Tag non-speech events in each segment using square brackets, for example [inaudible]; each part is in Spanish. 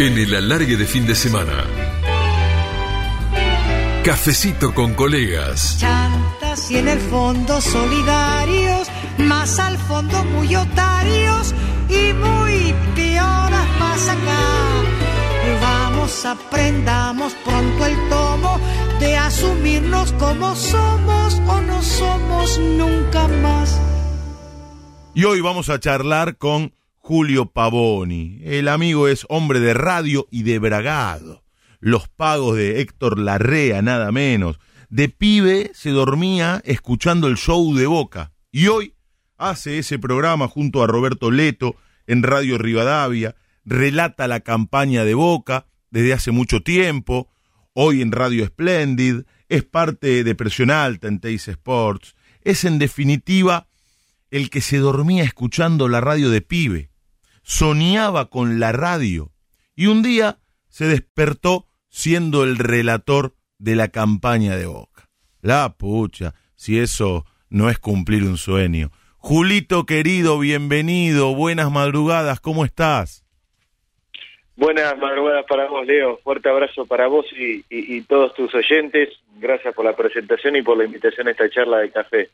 En el alargue de fin de semana. Cafecito con colegas. Chantas y en el fondo solidarios, más al fondo muy otarios y muy pioras más acá. Vamos, aprendamos pronto el tomo de asumirnos como somos o no somos nunca más. Y hoy vamos a charlar con Julio Pavoni. El amigo es hombre de radio y de bragado. Los pagos de Héctor Larrea, nada menos. De pibe se dormía escuchando el show de Boca. Y hoy hace ese programa junto a Roberto Leto en Radio Rivadavia. Relata la campaña de Boca desde hace mucho tiempo. Hoy en Radio Splendid. Es parte de Presión Alta en Teis Sports. Es en definitiva el que se dormía escuchando la radio de pibe soñaba con la radio y un día se despertó siendo el relator de la campaña de Boca. La pucha, si eso no es cumplir un sueño. Julito querido, bienvenido, buenas madrugadas, ¿cómo estás? Buenas madrugadas para vos, Leo. Fuerte abrazo para vos y, y, y, todos tus oyentes. Gracias por la presentación y por la invitación a esta charla de café.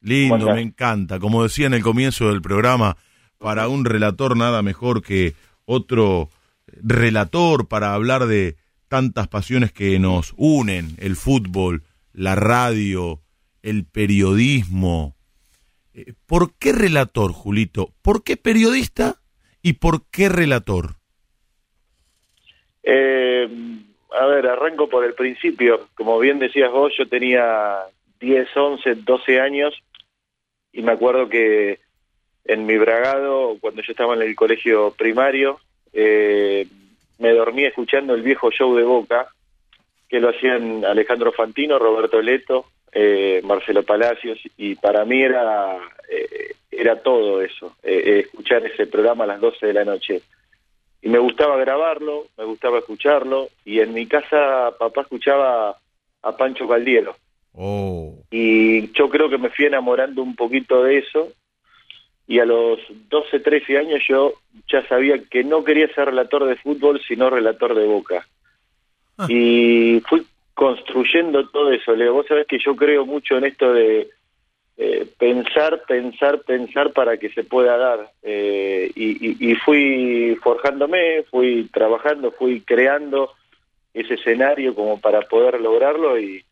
Lindo, me encanta. Como decía en el comienzo del programa, para un relator nada mejor que otro relator para hablar de tantas pasiones que nos unen, el fútbol, la radio, el periodismo. Eh, ¿Por qué relator, Julito? ¿Por qué periodista y por qué relator? Eh, a ver, arranco por el principio. Como bien decías vos, yo tenía 10, 11, 12 años y me acuerdo que en mi bragado, cuando yo estaba en el colegio primario, eh, me dormí escuchando el viejo show de Boca, que lo hacían Alejandro Fantino, Roberto Leto, eh, Marcelo Palacios, y para mí era, eh, era todo eso, escuchar ese programa a las 12 de la noche. Y me gustaba grabarlo, me gustaba escucharlo, y en mi casa papá escuchaba a Pancho Caldiero. Oh. Y yo creo que me fui enamorando un poquito de eso, y a los 12, 13 años yo ya sabía que no quería ser relator de fútbol, sino relator de boca. Ah. Y fui construyendo todo eso, Leo. Vos sabés que yo creo mucho en esto de eh, pensar, pensar, pensar para que se pueda dar. Eh, y, y, fui forjándome, fui trabajando, fui creando ese escenario como para poder lograrlo y,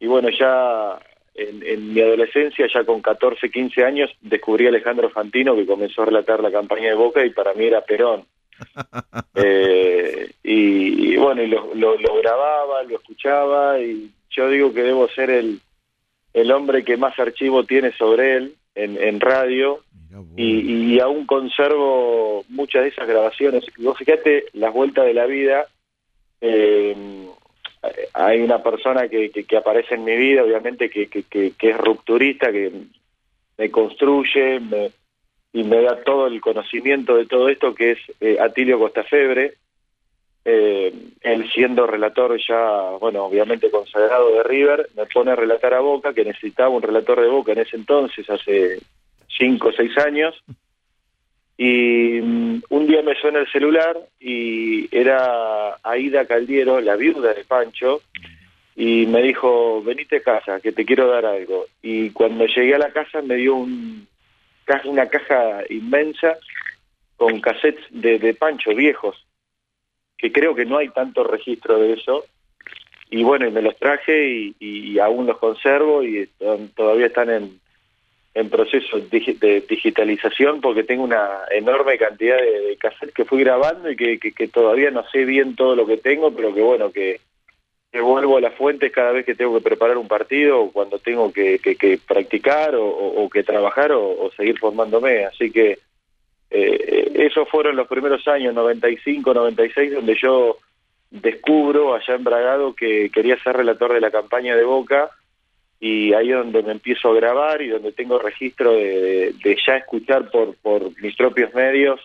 y bueno, ya en, mi adolescencia, ya con 14, 15 años, descubrí a Alejandro Fantino que comenzó a relatar la campaña de Boca y para mí era Perón. [laughs] eh, y, bueno, y lo, lo, grababa, lo escuchaba y yo digo que debo ser el, el hombre que más archivo tiene sobre él en, en radio y, y, aún conservo muchas de esas grabaciones. Vos fíjate las vueltas de la vida. Eh, hay una persona que, aparece en mi vida, obviamente, que, que, que, es rupturista, que me construye me, y me da todo el conocimiento de todo esto, que es eh, Atilio Costafebre. Eh, él siendo relator ya, bueno, obviamente consagrado de River, me pone a relatar a Boca, que necesitaba un relator de Boca en ese entonces, hace cinco o seis años, y mm, un día me suena el celular y era Aida Caldiero, la viuda de Pancho, y me dijo, venite a casa, que te quiero dar algo. Y cuando llegué a la casa me dio un, una caja inmensa con cassettes de, Pancho viejos, que creo que no hay tanto registro de eso. Y bueno, y me los traje y, y aún los conservo y todavía están en, en proceso de digitalización porque tengo una enorme cantidad de, cassettes que fui grabando y que, que, todavía no sé bien todo lo que tengo, pero que bueno, que, que, vuelvo a las fuentes cada vez que tengo que preparar un partido o cuando tengo que, que practicar o, que trabajar o, seguir formándome. Así que eh, esos fueron los primeros años, 95, 96, donde yo descubro allá en Bragado que quería ser relator de la campaña de Boca y ahí es donde me empiezo a grabar y donde tengo registro de, ya escuchar por, por mis propios medios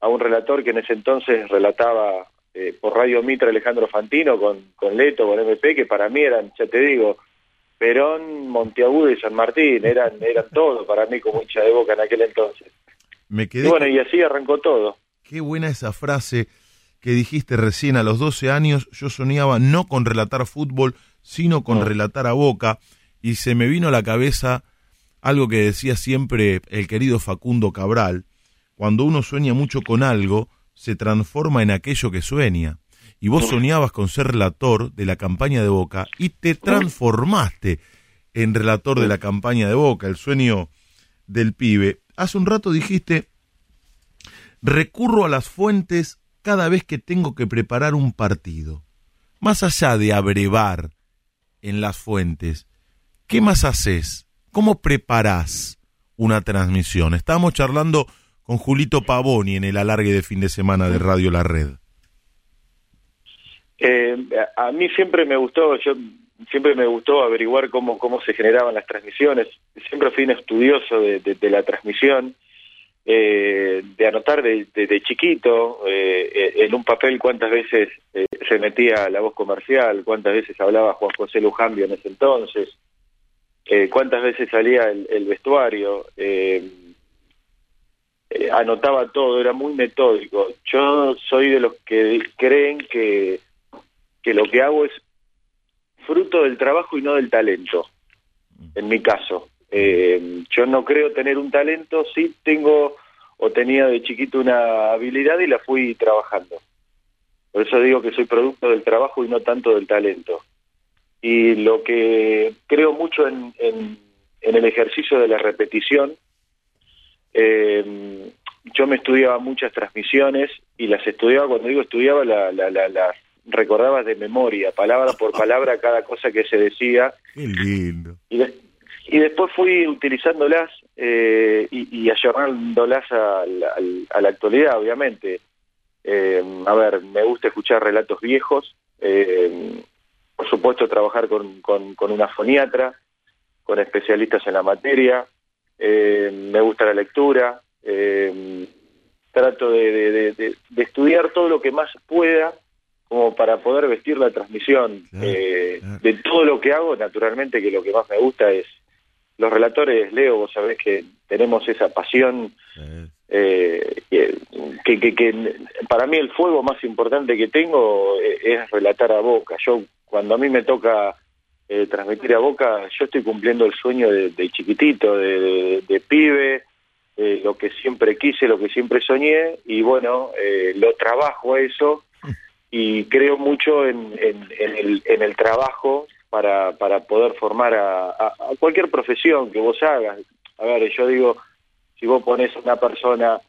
a un relator que en ese entonces relataba eh, por Radio Mitra Alejandro Fantino con, con Leto, con MP, que para mí eran, ya te digo, Perón, Monteagudo y San Martín, eran, eran todo para mí como hincha de boca en aquel entonces. Me quedé y bueno, y así arrancó todo. Qué buena esa frase. que dijiste recién a los 12 años, yo soñaba no con relatar fútbol, sino con relatar a Boca, y se me vino a la cabeza algo que decía siempre el querido Facundo Cabral, cuando uno sueña mucho con algo, se transforma en aquello que sueña. Y vos soñabas con ser relator de la campaña de Boca y te transformaste en relator de la campaña de Boca, el sueño del pibe. Hace un rato dijiste, recurro a las fuentes cada vez que tengo que preparar un partido. Más allá de abrevar en las fuentes, ¿qué más haces? ¿Cómo preparás una transmisión? Estábamos charlando con Julito Pavoni en el alargue de fin de semana de Radio La Red. Eh, a mí siempre me gustó, yo siempre me gustó averiguar cómo cómo se generaban las transmisiones. Siempre fui un estudioso de, la transmisión, eh, de anotar desde chiquito eh, en un papel cuántas veces se metía la voz comercial, cuántas veces hablaba Juan José Lujambio en ese entonces, cuántas veces salía el, vestuario. anotaba todo, era muy metódico. Yo soy de los que creen que que lo que hago es fruto del trabajo y no del talento, en mi caso. Eh, yo no creo tener un talento, sí tengo o tenía de chiquito una habilidad y la fui trabajando. Por eso digo que soy producto del trabajo y no tanto del talento. Y lo que creo mucho en, en, el ejercicio de la repetición, eh, yo me estudiaba muchas transmisiones y las estudiaba, cuando digo estudiaba, la, la, la, las recordabas de memoria, palabra por palabra, cada cosa que se decía. Qué lindo. Y, y después fui utilizándolas eh, y, y ayornándolas a, a, la actualidad, obviamente. Eh, a ver, me gusta escuchar relatos viejos, eh, por supuesto trabajar con, con, con, una foniatra, con especialistas en la materia, eh, me gusta la lectura, eh, trato de, de, de, de, estudiar todo lo que más pueda como para poder vestir la transmisión. eh, De todo lo que hago, naturalmente que lo que más me gusta es los relatores, Leo, vos sabés que tenemos esa pasión eh, que, que, que, para mí el fuego más importante que tengo eh, es relatar a Boca. Yo cuando a mí me toca eh, transmitir a Boca, yo estoy cumpliendo el sueño de, de chiquitito, de, de, pibe, eh, lo que siempre quise, lo que siempre soñé, y bueno, eh, lo trabajo a eso y creo mucho en, en, el, en el trabajo para, para poder formar a, a, cualquier profesión que vos hagas. A ver, yo digo, si vos pones a una persona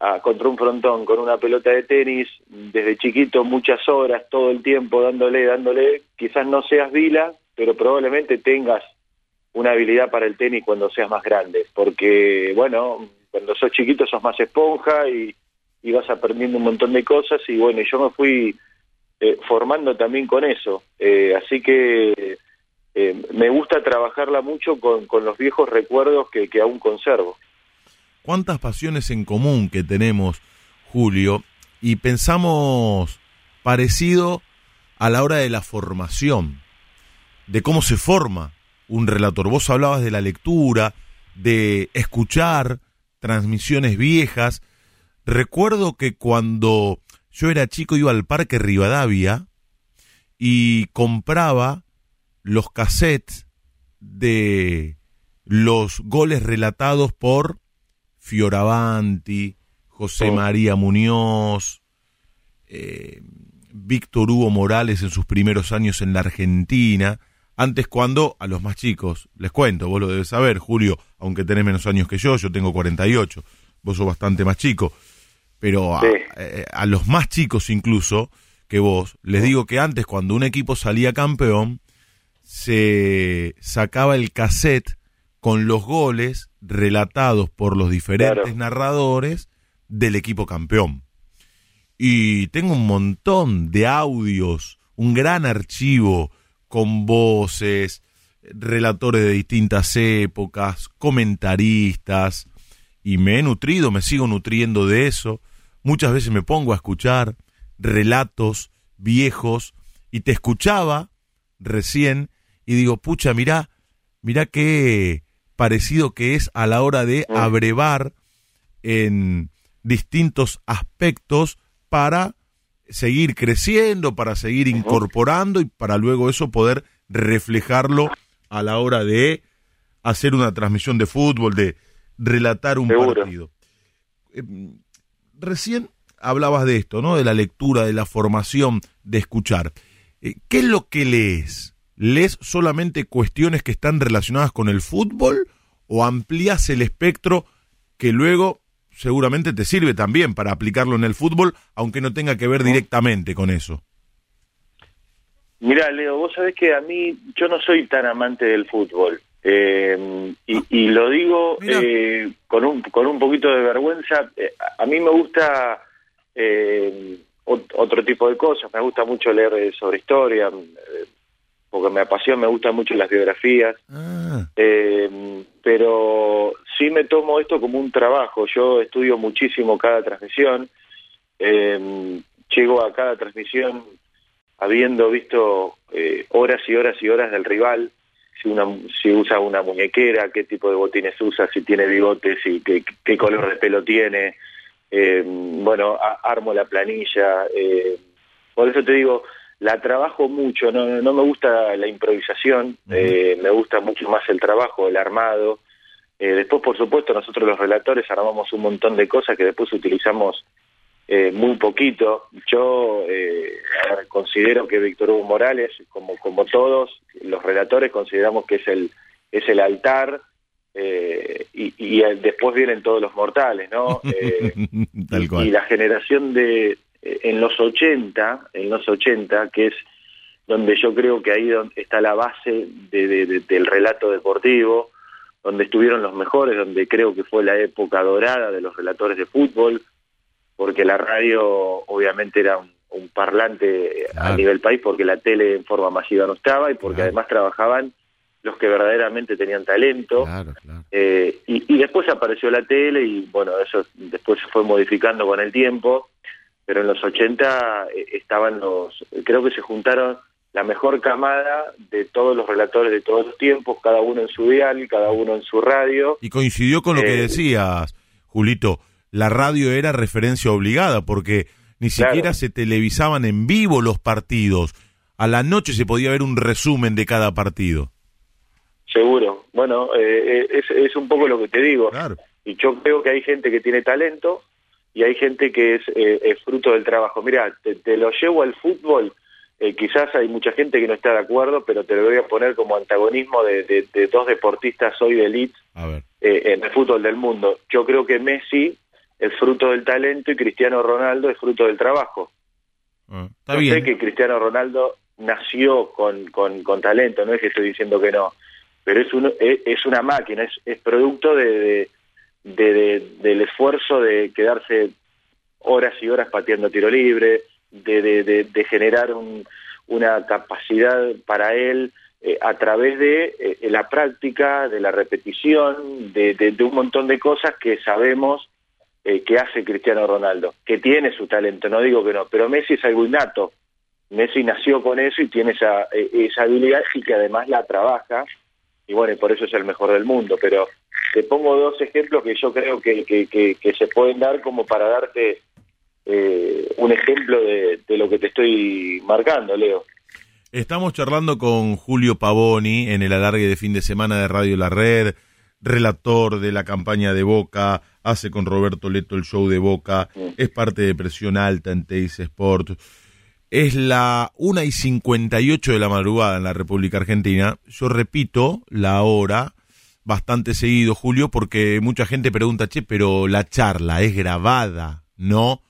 a, contra un frontón con una pelota de tenis, desde chiquito muchas horas, todo el tiempo dándole, dándole, quizás no seas vila, pero probablemente tengas una habilidad para el tenis cuando seas más grande, porque bueno, cuando sos chiquito sos más esponja y, y vas aprendiendo un montón de cosas y bueno, yo me fui eh, formando también con eso. Eh, así que eh, me gusta trabajarla mucho con, con los viejos recuerdos que, que, aún conservo. ¿Cuántas pasiones en común que tenemos, Julio? Y pensamos parecido a la hora de la formación, de cómo se forma un relator. Vos hablabas de la lectura, de escuchar transmisiones viejas, Recuerdo que cuando yo era chico iba al Parque Rivadavia y compraba los cassettes de los goles relatados por Fioravanti, José. María Muñoz, eh, Víctor Hugo Morales en sus primeros años en la Argentina. Antes cuando a los más chicos, les cuento, vos lo debes saber, Julio, aunque tenés menos años que yo, yo tengo 48, vos sos bastante más chico pero eh, a, los más chicos incluso que vos, les digo que antes cuando un equipo salía campeón, se sacaba el cassette con los goles relatados por los diferentes narradores del equipo campeón. Y tengo un montón de audios, un gran archivo con voces, relatores de distintas épocas, comentaristas, y me he nutrido, me sigo nutriendo de eso. Muchas veces me pongo a escuchar relatos viejos y te escuchaba recién y digo, pucha, mirá, mirá qué parecido que es a la hora de mm. abrevar en distintos aspectos para seguir creciendo, para seguir incorporando y para luego eso poder reflejarlo a la hora de hacer una transmisión de fútbol, de relatar un partido. Eh, recién hablabas de esto, ¿no? De la lectura, de la formación, de escuchar. Eh, ¿Qué es lo que lees? ¿Lees solamente cuestiones que están relacionadas con el fútbol o amplías el espectro que luego seguramente te sirve también para aplicarlo en el fútbol, aunque no tenga que ver directamente con eso? Mira, Leo, vos sabés que a mí, yo no soy tan amante del fútbol. Eh, y, lo digo eh, con, un, con un poquito de vergüenza. Eh, a mí me gusta otro tipo de cosas. Me gusta mucho leer sobre historia, porque me apasiona, me gustan mucho las biografías. Ah. pero sí me tomo esto como un trabajo. Yo estudio muchísimo cada transmisión. llego a cada transmisión habiendo visto horas y horas y horas del rival si, una, si usa una muñequera, qué tipo de botines usa, si tiene bigotes, y qué, qué color de pelo tiene. Eh, bueno, armo la planilla. Eh, por eso te digo, la trabajo mucho, no, no me gusta la improvisación, eh, me gusta mucho más el trabajo, el armado. después, por supuesto, nosotros los relatores armamos un montón de cosas que después utilizamos eh, muy poquito. Yo eh, considero que Víctor Hugo Morales, como, como todos los relatores, consideramos que es el, es el altar eh, y, después vienen todos los mortales, ¿no? [laughs] Y, la generación de, en los 80, en los 80, que es donde yo creo que ahí está la base del relato deportivo, donde estuvieron los mejores, donde creo que fue la época dorada de los relatores de fútbol, porque la radio obviamente era un, parlante a nivel país, porque la tele en forma masiva no estaba y porque además trabajaban los que verdaderamente tenían talento. Eh, y, después apareció la tele y bueno, eso después se fue modificando con el tiempo, pero en los 80 eh, estaban los, creo que se juntaron la mejor camada de todos los relatores de todos los tiempos, cada uno en su dial, cada uno en su radio. Y coincidió con lo que eh, decías, Julito, la radio era referencia obligada porque ni siquiera se televisaban en vivo los partidos. A la noche se podía ver un resumen de cada partido. Seguro. Bueno, eh, eh, es, un poco lo que te digo. Y yo creo que hay gente que tiene talento y hay gente que es, eh, fruto del trabajo. Mira, te, lo llevo al fútbol. quizás hay mucha gente que no está de acuerdo, pero te lo voy a poner como antagonismo de, dos deportistas hoy de elite en el fútbol del mundo. Yo creo que Messi es fruto del talento y Cristiano Ronaldo es fruto del trabajo. Ah, sé que Cristiano Ronaldo nació con, con, talento, no es que estoy diciendo que no, pero es, un, es, una máquina, es, es producto de, de, del esfuerzo de quedarse horas y horas pateando tiro libre, de, de, generar una capacidad para él eh, a través de eh, la práctica, de la repetición, de, de, un montón de cosas que sabemos eh, que hace Cristiano Ronaldo, que tiene su talento, no digo que no, pero Messi es algo innato. Messi nació con eso y tiene esa, esa habilidad y que además la trabaja, y bueno, por eso es el mejor del mundo. Pero te pongo dos ejemplos que yo creo que, que, se pueden dar como para darte eh, un ejemplo de, de lo que te estoy marcando, Leo. Estamos charlando con Julio Pavoni en el alargue de fin de semana de Radio La Red, relator de la campaña de Boca, hace con Roberto Leto el show de Boca, es parte de Presión Alta en Teis Sport. Es la 1 y 58 de la madrugada en la República Argentina. Yo repito la hora bastante seguido, Julio, porque mucha gente pregunta, che, pero la charla es grabada, ¿no?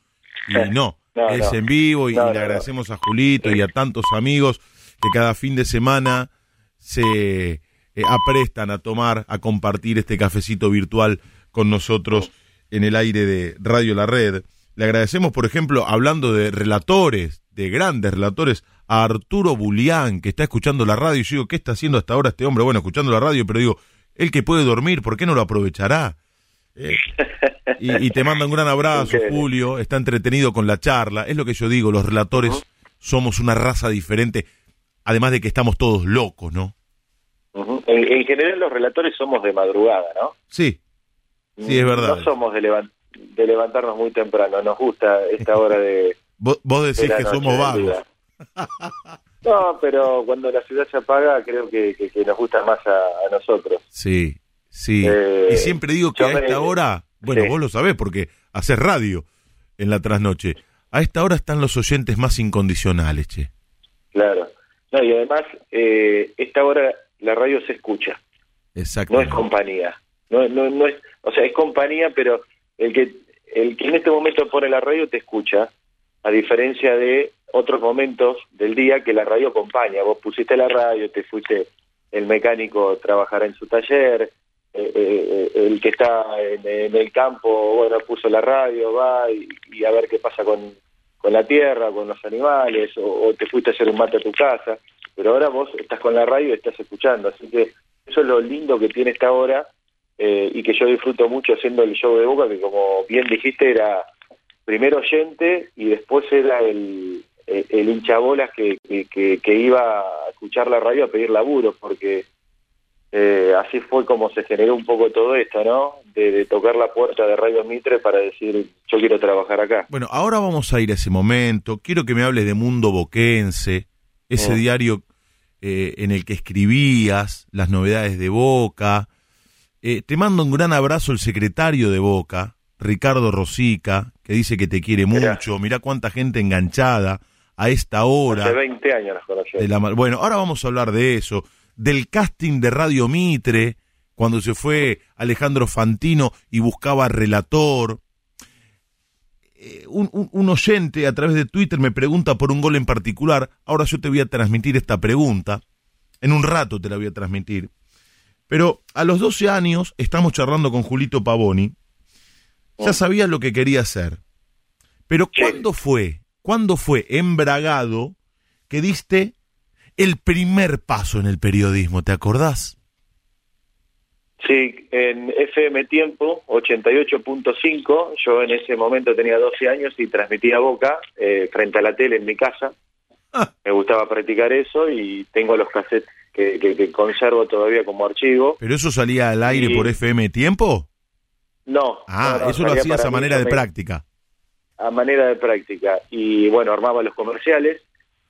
Y no, es en vivo y, le agradecemos a Julito y a tantos amigos que cada fin de semana se eh, aprestan a tomar, a compartir este cafecito virtual con nosotros en el aire de Radio La Red. Le agradecemos, por ejemplo, hablando de relatores, de grandes relatores, a Arturo Bulián, que está escuchando la radio. Y yo digo, ¿qué está haciendo hasta ahora este hombre? Bueno, escuchando la radio, pero digo, él que puede dormir, ¿por qué no lo aprovechará? Eh, y, te manda un gran abrazo, Julio. Está entretenido con la charla. Es lo que yo digo, los relatores somos una raza diferente, además de que estamos todos locos, ¿no? en, general los relatores somos de madrugada, ¿no? Sí, Sí, es verdad. No somos de, de levantarnos muy temprano, nos gusta esta hora de, [laughs] Vos, vos decís de que somos vagos. [laughs] No, pero cuando la ciudad se apaga, creo que, que- que nos gusta más a, a nosotros. Sí, sí. Eh, y siempre digo que a me- esta hora, bueno, sí. vos lo sabés porque haces radio en la trasnoche. A esta hora están los oyentes más incondicionales, che. Claro. No, y además, eh, esta hora la radio se escucha, Exacto. no es compañía. No, no, no es, o sea, es compañía, pero el que, el que en este momento pone la radio te escucha, a diferencia de otros momentos del día que la radio acompaña. Vos pusiste la radio, te fuiste el mecánico trabajará en su taller, eh, eh, eh, el que está en, el campo, bueno, puso la radio, va y, y a ver qué pasa con, con la tierra, con los animales, o, o te fuiste a hacer un mate a tu casa, pero ahora vos estás con la radio y estás escuchando, así que eso es lo lindo que tiene esta hora eh, y que yo disfruto mucho haciendo el show de Boca, que como bien dijiste era primero oyente y después era el, el, el hinchabolas que, que, que, iba a escuchar la radio a pedir laburo, porque eh, así fue como se generó un poco todo esto, ¿no? De, de tocar la puerta de Radio Mitre para decir, yo quiero trabajar acá. Bueno, ahora vamos a ir a ese momento. Quiero que me hables de Mundo Boquense, ese Mm. diario eh, en el que escribías las novedades de Boca. Eh, te mando un gran abrazo el secretario de Boca, Ricardo Rosica, que dice que te quiere Mirá. mucho. Mirá cuánta gente enganchada a esta hora. Hace 20 años conocemos. de la bueno, ahora vamos a hablar de eso, del casting de Radio Mitre, cuando se fue Alejandro Fantino y buscaba relator. Eh, un, un- un oyente a través de Twitter me pregunta por un gol en particular. Ahora yo te voy a transmitir esta pregunta. En un rato te la voy a transmitir. Pero a los 12 años estamos charlando con Julito Pavoni. Ya Oh. sabía lo que quería hacer. Pero. ¿cuándo fue? ¿Cuándo fue embragado que diste el primer paso en el periodismo? ¿Te acordás? Sí, en FM Tiempo 88.5, yo en ese momento tenía 12 años y transmitía Boca eh, frente a la tele en mi casa. Ah. Me gustaba practicar eso y tengo los cassettes que, que- que conservo todavía como archivo. ¿Pero eso salía al aire por FM Tiempo? No. Ah, no, no, eso lo hacías a mí manera de práctica. A manera de práctica. Y bueno, armaba los comerciales,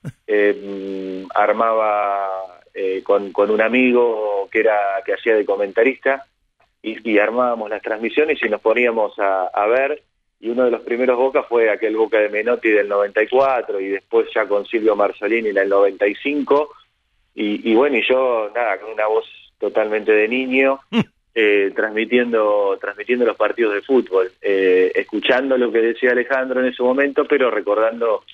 [laughs] eh, armaba eh, con, con un amigo que era que hacía de comentarista y, y armábamos las transmisiones y nos poníamos a, a ver. Y uno de los primeros Boca fue aquel Boca de Menotti del 94 y después ya con Silvio Marzolini en el 95. Y, y bueno, y yo, nada, con una voz totalmente de niño, [laughs] eh, transmitiendo transmitiendo los partidos de fútbol, eh, escuchando lo que decía Alejandro en ese momento, pero recordando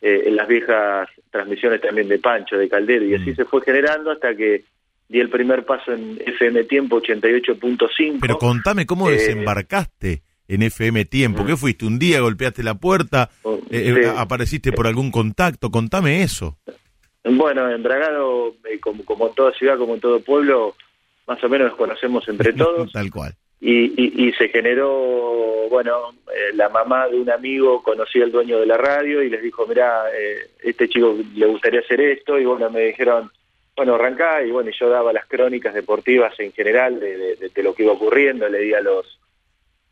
eh, las viejas transmisiones también de Pancho, de Caldero, y así Mm. se fue generando hasta que di el primer paso en FM Tiempo 88.5. Pero contame cómo Eh, desembarcaste en FM Tiempo. ¿Qué fuiste? ¿Un día golpeaste la puerta? Oh, Eh, sí. eh, ¿Apareciste por algún contacto? Contame eso. Bueno, en Bragado, eh, como, como toda ciudad, como todo pueblo, más o menos nos conocemos entre [laughs] todos. Tal cual. y, y, y se generó, bueno, eh, la mamá de un amigo conocía al dueño de la radio y les dijo, mira, eh, este chico le gustaría hacer esto, y bueno, me dijeron, bueno, arrancá, y bueno, yo daba las crónicas deportivas en general de, de- lo que iba ocurriendo, le di a los,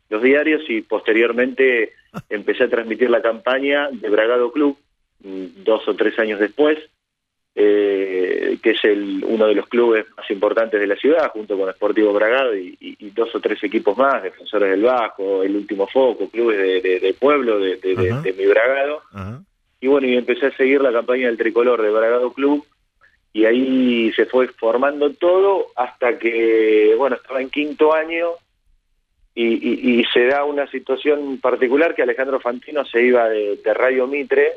los diarios y posteriormente [laughs] empecé a transmitir la campaña de Bragado Club, mm, dos o tres años después, eh, que es el, uno de los clubes más importantes de la ciudad, junto con Sportivo Bragado y, y- y dos o tres equipos más, Defensores del Bajo, El Último Foco, clubes de, de- de pueblo, de, mi Bragado. Y bueno, y empecé a seguir la campaña del tricolor de Bragado Club y ahí se fue formando todo hasta que, bueno, estaba en quinto año y, y- y se da una situación particular que Alejandro Fantino se iba de, de Radio Mitre.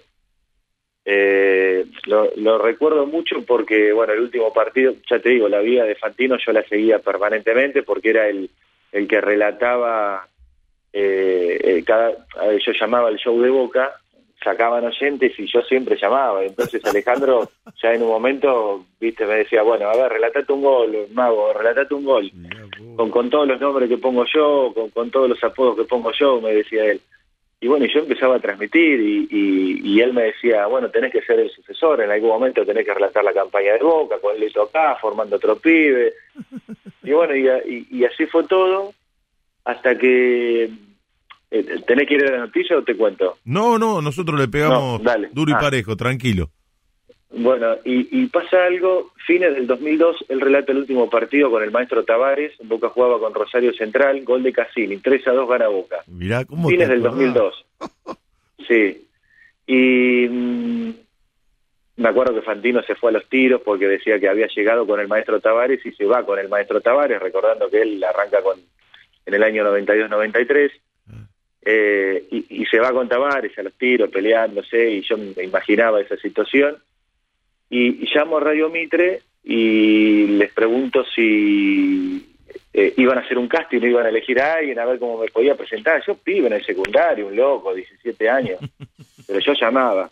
Eh, lo, lo recuerdo mucho porque, bueno, el último partido, ya te digo, la vida de Fantino yo la seguía permanentemente porque era el, el que relataba, eh, eh, cada, eh, yo llamaba el show de Boca, sacaban oyentes y yo siempre llamaba. Entonces Alejandro [laughs] ya en un momento, viste, me decía, bueno, a ver, relatate un gol, mago, relatate un gol. Con, con todos los nombres que pongo yo, con, con todos los apodos que pongo yo, me decía él. Y bueno, y yo empezaba a transmitir y, y, y él me decía, bueno, tenés que ser el sucesor, en algún momento tenés que relatar la campaña de Boca, con Lito acá, formando otro pibe. [laughs] Y bueno, y, y- y así fue todo, hasta que Eh, ¿Tenés que ir a la noticia o te cuento? No, no, nosotros le pegamos No, duro y Ah. parejo, tranquilo. Bueno, y, y pasa algo, fines del 2002, él relata el último partido con el maestro Tavares, Boca jugaba con Rosario Central, gol de Cassini, 3 a 2 gana Boca. Mirá cómo Fines del acordás. 2002. Sí. Y mm, me acuerdo que Fantino se fue a los tiros porque decía que había llegado con el maestro Tavares y se va con el maestro Tavares, recordando que él arranca con en el año 92-93. Eh, y, y se va con Tavares a los tiros, peleándose, y yo me imaginaba esa situación. Y, llamo a Radio Mitre y les pregunto si eh, iban a hacer un casting, iban a elegir a alguien, a ver cómo me podía presentar. Yo pibe en el secundario, un loco, 17 años, [laughs] pero yo llamaba.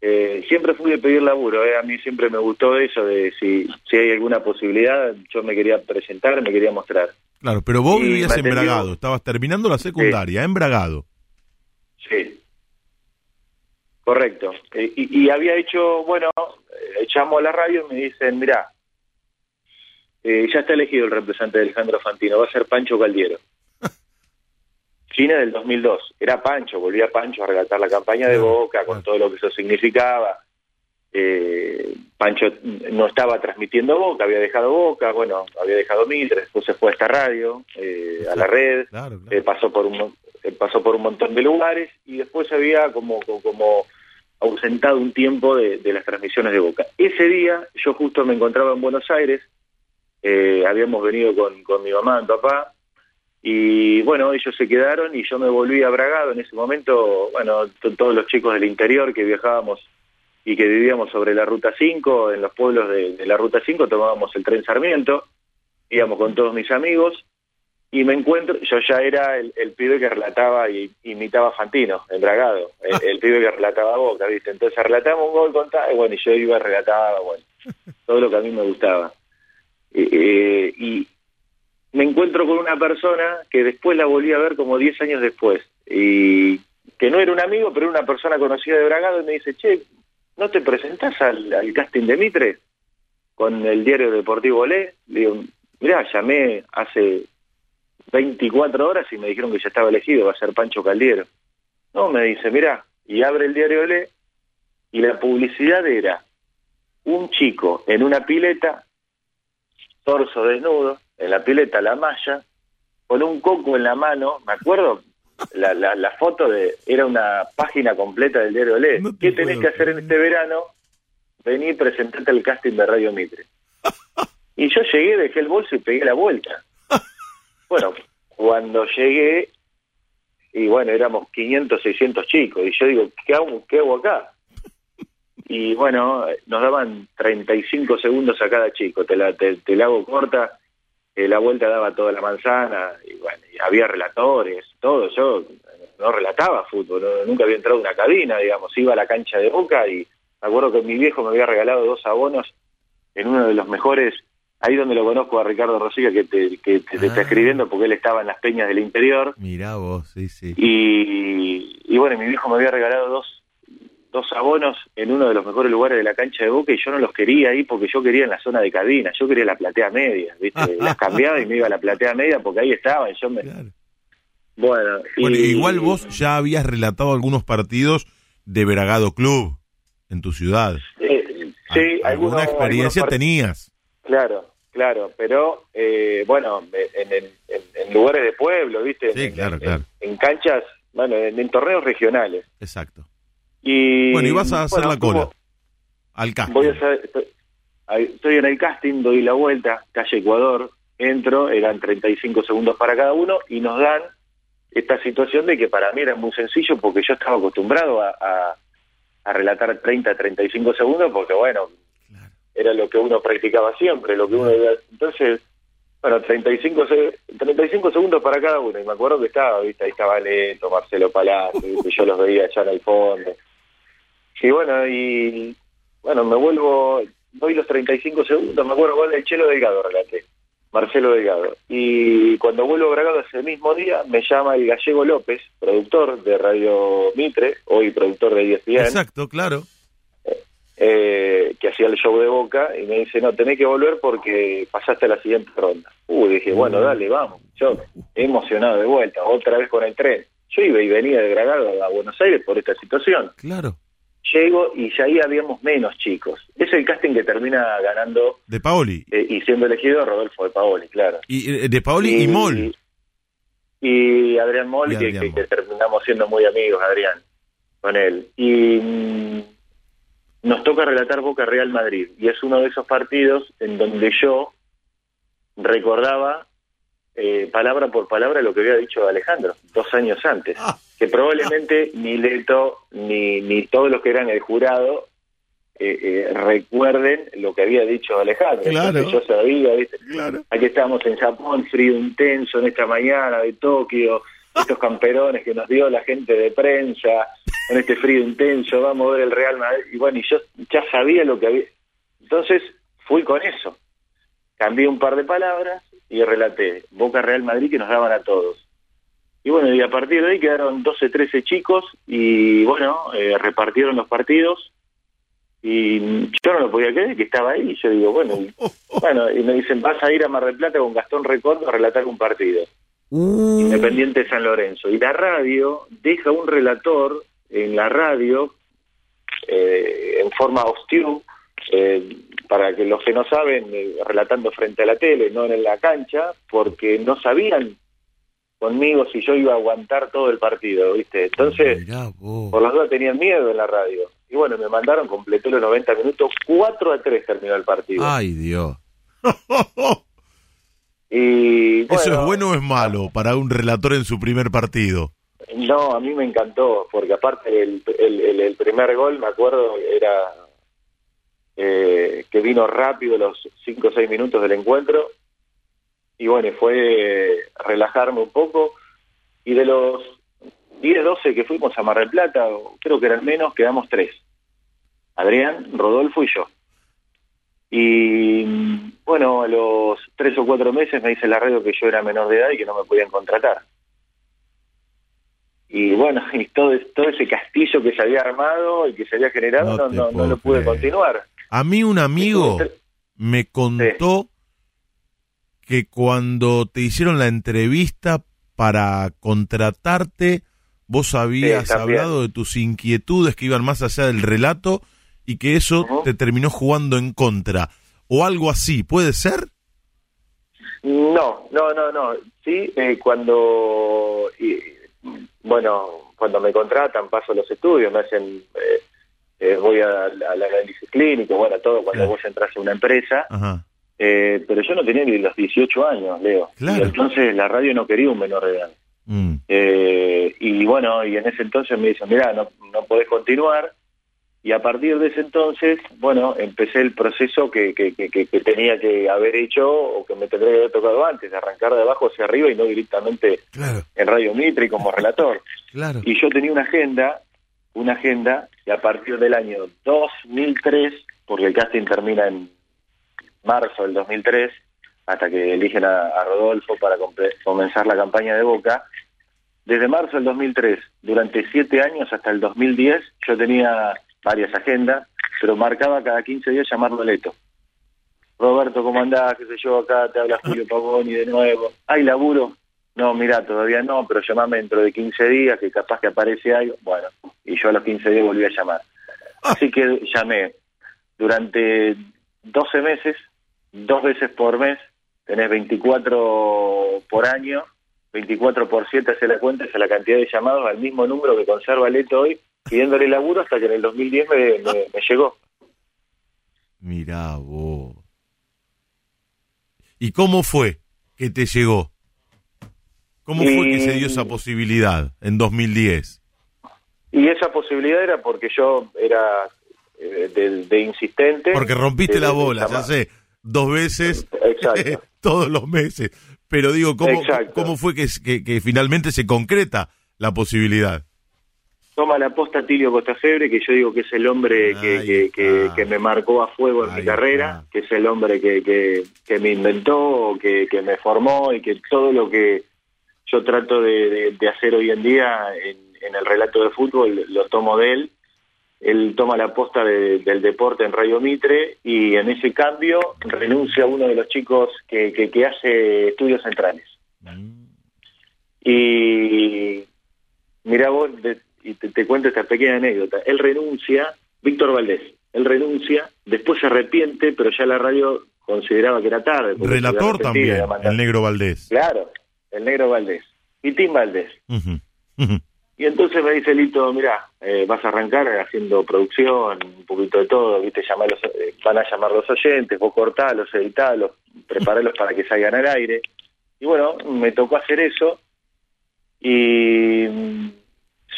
Eh, siempre fui de pedir laburo, eh, a mí siempre me gustó eso de si, si hay alguna posibilidad, yo me quería presentar, me quería mostrar. Claro, pero vos Y vivías en Bragado, estabas terminando la secundaria, en Bragado. Sí. Correcto. Eh, y, y había hecho, bueno, llamo a la radio y me dicen, mirá, eh, ya está elegido el representante de Alejandro Fantino, va a ser Pancho Caldiero. [laughs] Fines del 2002. Era Pancho, volvía Pancho a relatar la campaña de Boca con todo lo que eso significaba. Eh, Pancho no estaba transmitiendo Boca, había dejado Boca, bueno, había dejado Mitre, después se fue a esta radio, eh, a la red, Claro, claro. eh, pasó por un eh, pasó por un montón de lugares y después había como, como ausentado un tiempo de, las transmisiones de Boca. Ese día yo justo me encontraba en Buenos Aires, eh, habíamos venido con, con mi mamá, mi papá, y bueno, ellos se quedaron y yo me volví a Bragado en ese momento, bueno, to- todos los chicos del interior que viajábamos y que vivíamos sobre la Ruta 5, en los pueblos de, de la Ruta 5 tomábamos el tren Sarmiento, íbamos con todos mis amigos y me encuentro, yo ya era el, el pibe que relataba y imitaba a Fantino, en Bragado, el, el pibe que relataba a Boca, ¿viste? Entonces relatamos un gol con tal, y bueno, y yo iba, relataba, bueno, todo lo que a mí me gustaba. Eh, eh, y me encuentro con una persona que después la volví a ver como 10 años después, y que no era un amigo, pero era una persona conocida de Bragado, y me dice, che, ¿no te presentás al, al casting de Mitre con el diario deportivo Olé? Le digo, mirá, llamé hace 24 horas y me dijeron que ya estaba elegido, va a ser Pancho Caldiero. No, me dice, mirá, y abre el diario Olé, y la publicidad era un chico en una pileta, torso desnudo, en la pileta la malla, con un coco en la mano, me acuerdo, la, la, la foto de era una página completa del diario Olé. No te ¿Qué tenés que hacer en este verano? Vení y presentate al casting de Radio Mitre. [laughs] Y yo llegué, dejé el bolso y pegué la vuelta. Bueno, cuando llegué, y bueno, éramos 500, 600 chicos, y yo digo, ¿qué hago, qué hago acá? Y bueno, nos daban 35 segundos a cada chico, te la, te, la hago corta, eh, la vuelta daba toda la manzana, y bueno, y había relatores, todo, yo no relataba fútbol, no- nunca había entrado a una cabina, digamos, iba a la cancha de Boca y me acuerdo que mi viejo me había regalado dos abonos en uno de los mejores, ahí donde lo conozco a Ricardo Rosiga, que te, que te- te está Ah. escribiendo porque él estaba en las peñas del interior, Mirá vos, sí, sí. y, y bueno, mi viejo me había regalado dos, dos abonos en uno de los mejores lugares de la cancha de Boca y yo no los quería ahí porque yo quería en la zona de cabina, yo quería la platea media, ¿viste? [laughs] Las cambiaba y me iba a la platea media porque ahí estaba y yo me... Claro. Bueno, y- igual vos ya habías relatado algunos partidos de Bragado Club en tu ciudad. Eh, sí, Al- alguna algunos- experiencia algunos part- tenías. Claro, claro, pero eh, bueno, en, en- en- lugares de pueblo, ¿viste? Sí, En- claro, en- claro. En, canchas, bueno, en, torneos regionales. Exacto. Y, Bueno, y vas a hacer bueno, la cola. Al casting. Voy a hacer, estoy, estoy en el casting, doy la vuelta, calle Ecuador, entro, eran 35 segundos para cada uno y nos dan esta situación de que para mí era muy sencillo porque yo estaba acostumbrado a, a- a relatar 30, 35 segundos porque bueno. Era lo que uno practicaba siempre, lo que uno entonces bueno, 35, se- 35 segundos para cada uno y me acuerdo que estaba, viste, ahí estaba Leto, Marcelo Palacio, [laughs] ¿viste? yo los veía allá en el fondo. Y bueno, y bueno, me vuelvo, doy los 35 segundos, me acuerdo gol del Chelo Delgado, relaté, Marcelo Delgado. Y cuando vuelvo a Bragado ese mismo día, me llama el gallego López, productor de Radio Mitre, hoy productor de ESPN, Exacto, claro. Eh, que hacía el show de Boca, y me dice, no, tenés que volver porque pasaste a la siguiente ronda. Uh, dije, bueno, dale, vamos. Yo emocionado de vuelta, otra vez con el tren. yo iba y venía de Bragado a Buenos Aires por esta situación. Claro. Llego y ya ahí habíamos menos chicos. Es el casting que termina ganando De Paoli. eh, y siendo elegido Rodolfo de Paoli, claro. Y, eh, de Paoli y, Mol. Y Adrián Moll, Y que, Adrián que- Moll. que terminamos siendo muy amigos, Adrián, con él. Y mm, nos toca relatar Boca Real Madrid. Y es uno de esos partidos en donde yo recordaba eh, palabra por palabra lo que había dicho Alejandro dos años antes. Ah. Que probablemente ni Leto ni, ni todos los que eran el jurado eh, eh, recuerden lo que había dicho Alejandro. Claro. Entonces yo sabía, ¿viste? Claro. Aquí estamos en Japón, frío intenso en esta mañana de Tokio, estos camperones que nos dio la gente de prensa, con este frío intenso, vamos a ver el Real Madrid. Y bueno, y yo ya sabía lo que había. Entonces fui con eso. Cambié un par de palabras y relaté Boca Real Madrid que nos daban a todos. Y bueno, y a partir de ahí quedaron 12, 13 chicos y bueno, eh, repartieron los partidos y yo no lo podía creer que estaba ahí y yo digo, bueno, y- [laughs] bueno, y me dicen, vas a ir a Mar del Plata con Gastón Recordo a relatar un partido. Uh, Independiente de San Lorenzo. Y la radio deja un relator en la radio eh, en forma hostil, eh, para que los que no saben, eh, relatando frente a la tele, no en la cancha, porque no sabían conmigo si yo iba a aguantar todo el partido, ¿viste? Entonces, mirá por las dudas tenían miedo en la radio. Y bueno, me mandaron, completé los 90 minutos, 4 a 3 terminó el partido. Ay, Dios. [laughs] y ¿Eso es bueno o es malo para un relator en su primer partido? No, a mí me encantó, porque aparte el, el, el- primer gol, me acuerdo, era eh, que vino rápido los 5 o 6 minutos del encuentro. Y bueno, fue relajarme un poco. Y de los 10, 12 que fuimos a Mar del Plata, creo que eran menos, quedamos tres. Adrián, Rodolfo y yo. Y bueno, a los tres o cuatro meses me dice la radio que yo era menor de edad y que no me podían contratar. Y bueno, [laughs] y todo, todo ese castillo que se había armado y que se había generado, No no, no, lo pude continuar. A mí un amigo me contó que cuando te hicieron la entrevista para contratarte, vos habías Sí, hablado de tus inquietudes que iban más allá del relato y que eso te terminó jugando en contra. O algo así, ¿puede ser? No, no, no, no. Sí, eh, cuando, bueno, cuando me contratan, paso los estudios, me hacen, eh, eh, voy a- al análisis clínico, bueno, todo cuando Claro. vos entras a una empresa, Ajá. eh, pero yo no tenía ni los 18 años, Leo. Claro. Y entonces la radio no quería un menor de edad. Mm. Eh, y bueno, y en ese entonces me dicen, mira, no, no podés continuar. Y a partir de ese entonces, bueno, empecé el proceso que, que, que, tenía que haber hecho o que me tendría que haber tocado antes, de arrancar de abajo hacia arriba y no directamente Claro, en Radio Mitre como relator. [laughs] claro. Y yo tenía una agenda, una agenda, y a partir del año 2003, porque el casting termina en marzo del 2003, hasta que eligen a, a Rodolfo para comenzar la campaña de Boca, desde marzo del 2003, durante siete años hasta el 2010, yo tenía varias agendas, pero marcaba cada 15 días llamarlo Leto. Roberto, ¿cómo andás? ¿Qué sé yo? Acá te habla Julio Pavoni de nuevo. ¿Hay laburo? No, mira, todavía no, pero llamame dentro de 15 días, que capaz que aparece algo. Bueno, y yo a los 15 días volví a llamar. Así que llamé durante 12 meses, dos veces por mes, tenés 24 por año, 24 por 7 hace la cuenta, es la cantidad de llamados al mismo número que conserva Leto hoy, pidiéndole laburo hasta que en el 2010 me, me- me llegó. Mirá vos. ¿Y cómo fue que te llegó? ¿Cómo fue que se dio esa posibilidad en 2010? Y esa posibilidad era porque yo era eh, de, de insistente. Porque rompiste de- la bola, ya sé, dos veces Exacto. [laughs] todos los meses. Pero digo, ¿cómo, Exacto. ¿cómo fue que, que, que finalmente se concreta la posibilidad? Toma la posta Tilio Costafebre, que yo digo que es el hombre que, que, que- me marcó a fuego en Ahí mi carrera, está. que es el hombre que, que, que me inventó, que, que me formó y que todo lo que yo trato de, de- de hacer hoy en día en, en el relato de fútbol lo tomo de él. Él toma la posta de- del deporte en Radio Mitre y en ese cambio renuncia a uno de los chicos que, que, hace estudios centrales. Mm, Y Mirá vos, de- y te, te cuento esta pequeña anécdota. Él renuncia, Víctor Valdés, él renuncia, después se arrepiente, pero ya la radio consideraba que era tarde. Relator también, el negro Valdés. Claro, el negro Valdés. Y Tim Valdés. Y entonces me dice Lito, mira, vas a arrancar haciendo producción, un poquito de todo, viste, llamar los, eh, van a llamar los oyentes, vos cortalos, editalos, preparalos para que salgan al aire. Y bueno, me tocó hacer eso y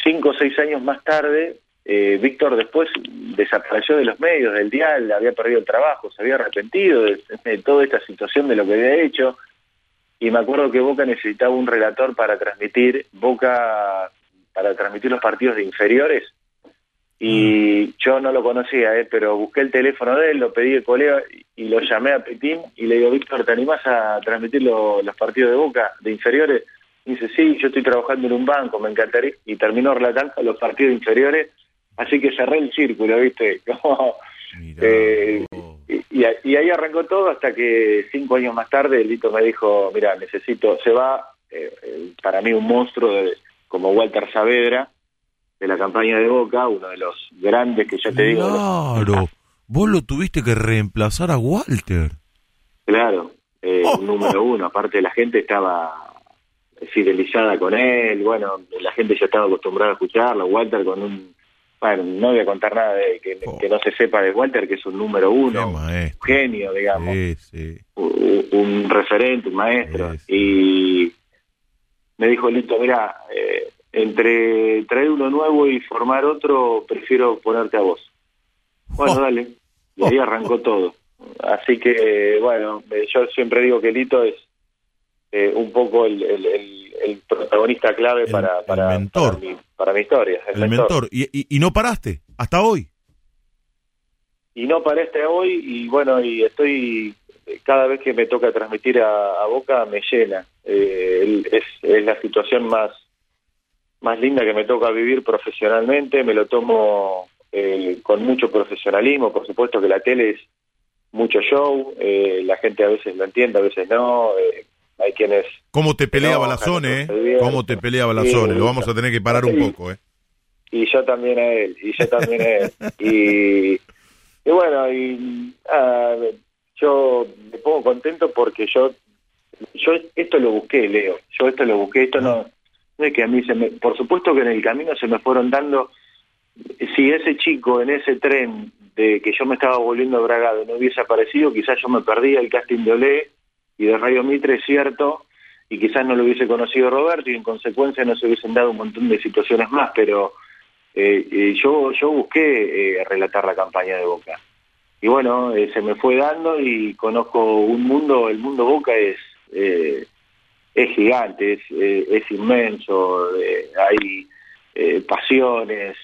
cinco o seis años más tarde, eh, Víctor después desapareció de los medios, del dial, había perdido el trabajo, se había arrepentido de, de toda esta situación de lo que había hecho. Y me acuerdo que Boca necesitaba un relator para transmitir, Boca para transmitir los partidos de inferiores. Y yo no lo conocía, eh, pero busqué el teléfono de él, lo pedí de colega y lo llamé a Petín y le digo, Víctor, ¿te animás a transmitir lo- los partidos de Boca de inferiores? Dice, sí, yo estoy trabajando en un banco, me encantaría. Y terminó relatando los partidos inferiores, así que cerré el círculo, ¿viste? [laughs] Como, eh, y, ahí arrancó todo hasta que cinco años más tarde Lito me dijo, mira, necesito, se va, eh, eh, para mí un monstruo de- como Walter Saavedra, de la campaña de Boca, uno de los grandes que ya te digo. Claro, vos lo tuviste que reemplazar a Walter. Claro, eh, Oh, un número uno, aparte la gente estaba fidelizada con él, bueno, la gente ya estaba acostumbrada a escucharlo, Walter con un, bueno, no voy a contar nada de que, Oh. que no se sepa de Walter, que es un número uno, un genio, digamos. Sí, sí. un, un referente, un maestro. Sí. Y me dijo Lito, mira, eh, entre traer uno nuevo y formar otro, prefiero ponerte a vos. Bueno, Oh. dale. Y ahí arrancó todo. Así que, bueno, eh, yo siempre digo que Lito es eh, un poco el, el- el- el protagonista clave para, para, mentor. para mi, para mi historia. El mentor. Y, y, y no paraste, hasta hoy. y no para este hoy y bueno y estoy cada vez que me toca transmitir a, a Boca me llena Eh, es, es la situación más más linda que me toca vivir profesionalmente me lo tomo eh, con mucho profesionalismo por supuesto que la tele es mucho show eh, la gente a veces lo entiende a veces no eh, hay quienes ¿Cómo te pelea No, Balazone, eh? ¿Cómo te pelea Balazone? Lo vamos a tener que parar un Sí. poco, eh. y yo también a él, y yo también a él. [laughs] Y, y bueno, y ah, yo me pongo contento porque yo, yo esto lo busqué, Leo, yo esto lo busqué, esto no, no es que a mí se me, por supuesto que en el camino se me fueron dando, si ese chico en ese tren de que yo me estaba volviendo bragado no hubiese aparecido, quizás yo me perdía el casting de Olé y de Radio Mitre, es cierto, y quizás no lo hubiese conocido Roberto y en consecuencia no se hubiesen dado un montón de situaciones más, pero eh, eh, yo yo busqué eh, relatar la campaña de Boca. Y bueno, eh, se me fue dando y conozco un mundo, el mundo Boca es eh, es gigante, es, es inmenso, hay pasiones,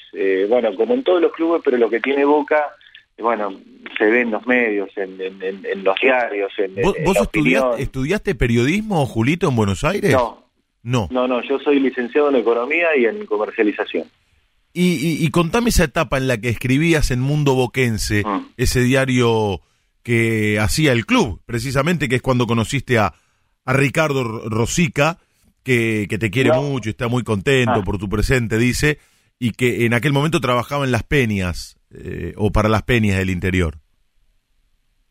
bueno, como en todos los clubes, pero lo que tiene Boca, bueno, se ve en los medios, en, en- en- en los diarios, en, ¿Vos, estudiaste, estudiaste periodismo, Julito, en Buenos Aires? No, No. no, no, yo soy licenciado en economía y en comercialización. Y, y- y contame esa etapa en la que escribías en Mundo Boquense, Mm. ese diario que hacía el club, precisamente, que es cuando conociste a, a Ricardo Rosica, que, que te quiere No. mucho y está muy contento Ah. por tu presente, dice, y que en aquel momento trabajaba en las peñas, eh, o para las peñas del interior.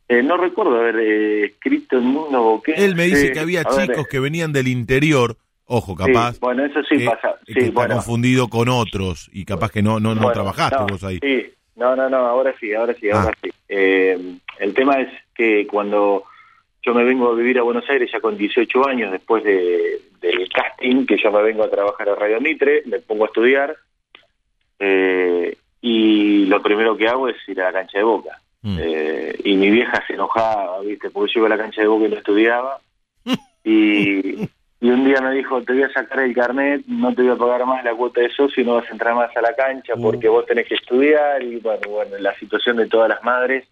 Eh, no recuerdo haber eh, escrito en Mundo Boquense. Él me dice que había ver, chicos que venían del interior, ojo, sí, capaz, bueno, eso sí que, pasa. que Sí, está bueno, confundido con otros, y capaz que no, no, no trabajaste no, vos ahí. Sí, no, no, no, ahora sí, ahora sí, ahora Ah. sí. Eh, el tema es que cuando yo me vengo a vivir a Buenos Aires ya con 18 años, después de, del casting, que yo me vengo a trabajar a Radio Mitre, me pongo a estudiar, eh, y lo primero que hago es ir a la cancha de Boca. Mm. Eh, y mi vieja se enojaba, ¿viste? Porque yo iba a la cancha de Boca y no estudiaba. [laughs] Y, y un día me dijo, te voy a sacar el carnet, no te voy a pagar más la cuota de socio y no vas a entrar más a la cancha Uh. porque vos tenés que estudiar. Y bueno, bueno, la situación de todas las madres.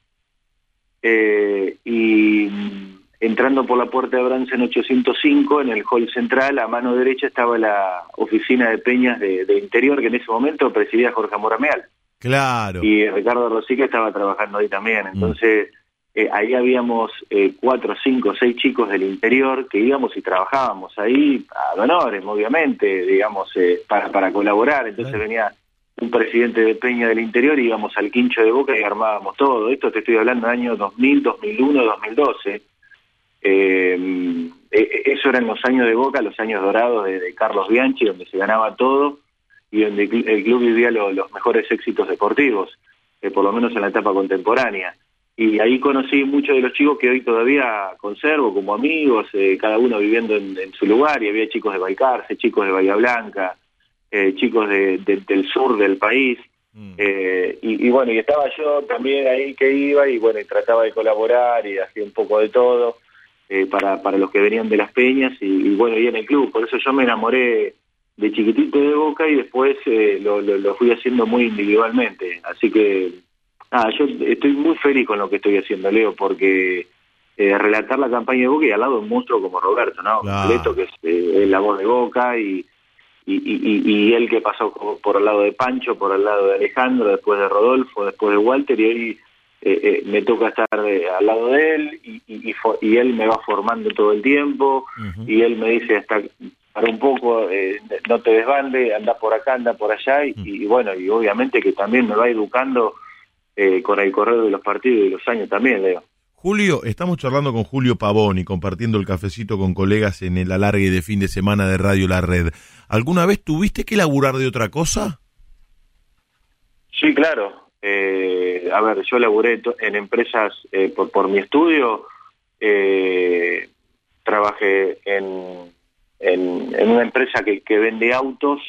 Eh, y mm, entrando por la puerta de Bransen 805, en el hall central, a mano derecha estaba la oficina de peñas de, de interior, que en ese momento presidía Jorge Morameal Claro. y Ricardo Rosica estaba trabajando ahí también. Entonces, eh, ahí habíamos eh, cuatro, cinco, seis chicos del interior que íbamos y trabajábamos ahí a donores, obviamente, digamos, eh, para, para colaborar. Entonces venía un presidente de Peña del interior y íbamos al quincho de Boca y armábamos todo. Esto te estoy hablando del año 2000, 2001, 2012. Eh, eso eran los años de Boca, los años dorados de, Carlos Bianchi, donde se ganaba todo y donde el club vivía los mejores éxitos deportivos, por lo menos en la etapa contemporánea. Y ahí conocí muchos de los chicos que hoy todavía conservo como amigos, eh, cada uno viviendo en, su lugar, y había chicos de Balcarce, chicos de Bahía Blanca, eh, chicos de, del sur del país, mm. eh, y, bueno, y estaba yo también ahí que iba, y bueno, y trataba de colaborar y hacía un poco de todo para, para los que venían de las peñas, y, bueno, y en el club, por eso yo me enamoré de chiquitito de Boca y después lo, lo fui haciendo muy individualmente, así que Ah, yo estoy muy feliz con lo que estoy haciendo, Leo, porque eh, relatar la campaña de Boca y al lado un monstruo como Roberto, ¿no? que eh, es, la voz de Boca y, y, y, y, él que pasó por el lado de Pancho, por el lado de Alejandro, después de Rodolfo, después de Walter, y hoy eh, me toca estar al lado de él y, y, él me va formando todo el tiempo y él me dice hasta para un poco, no te desbande, anda por acá, anda por allá y, bueno, y obviamente que también me va educando eh, con el correo de los partidos y los años también, Leo. Julio, estamos charlando con Julio Pavoni, compartiendo el cafecito con colegas en el alargue de fin de semana de Radio La Red. ¿Alguna vez tuviste que laburar de otra cosa? Sí, claro. Eh, a ver, yo laburé en empresas eh, por, por, mi estudio. trabajé en, en, una empresa que, que vende autos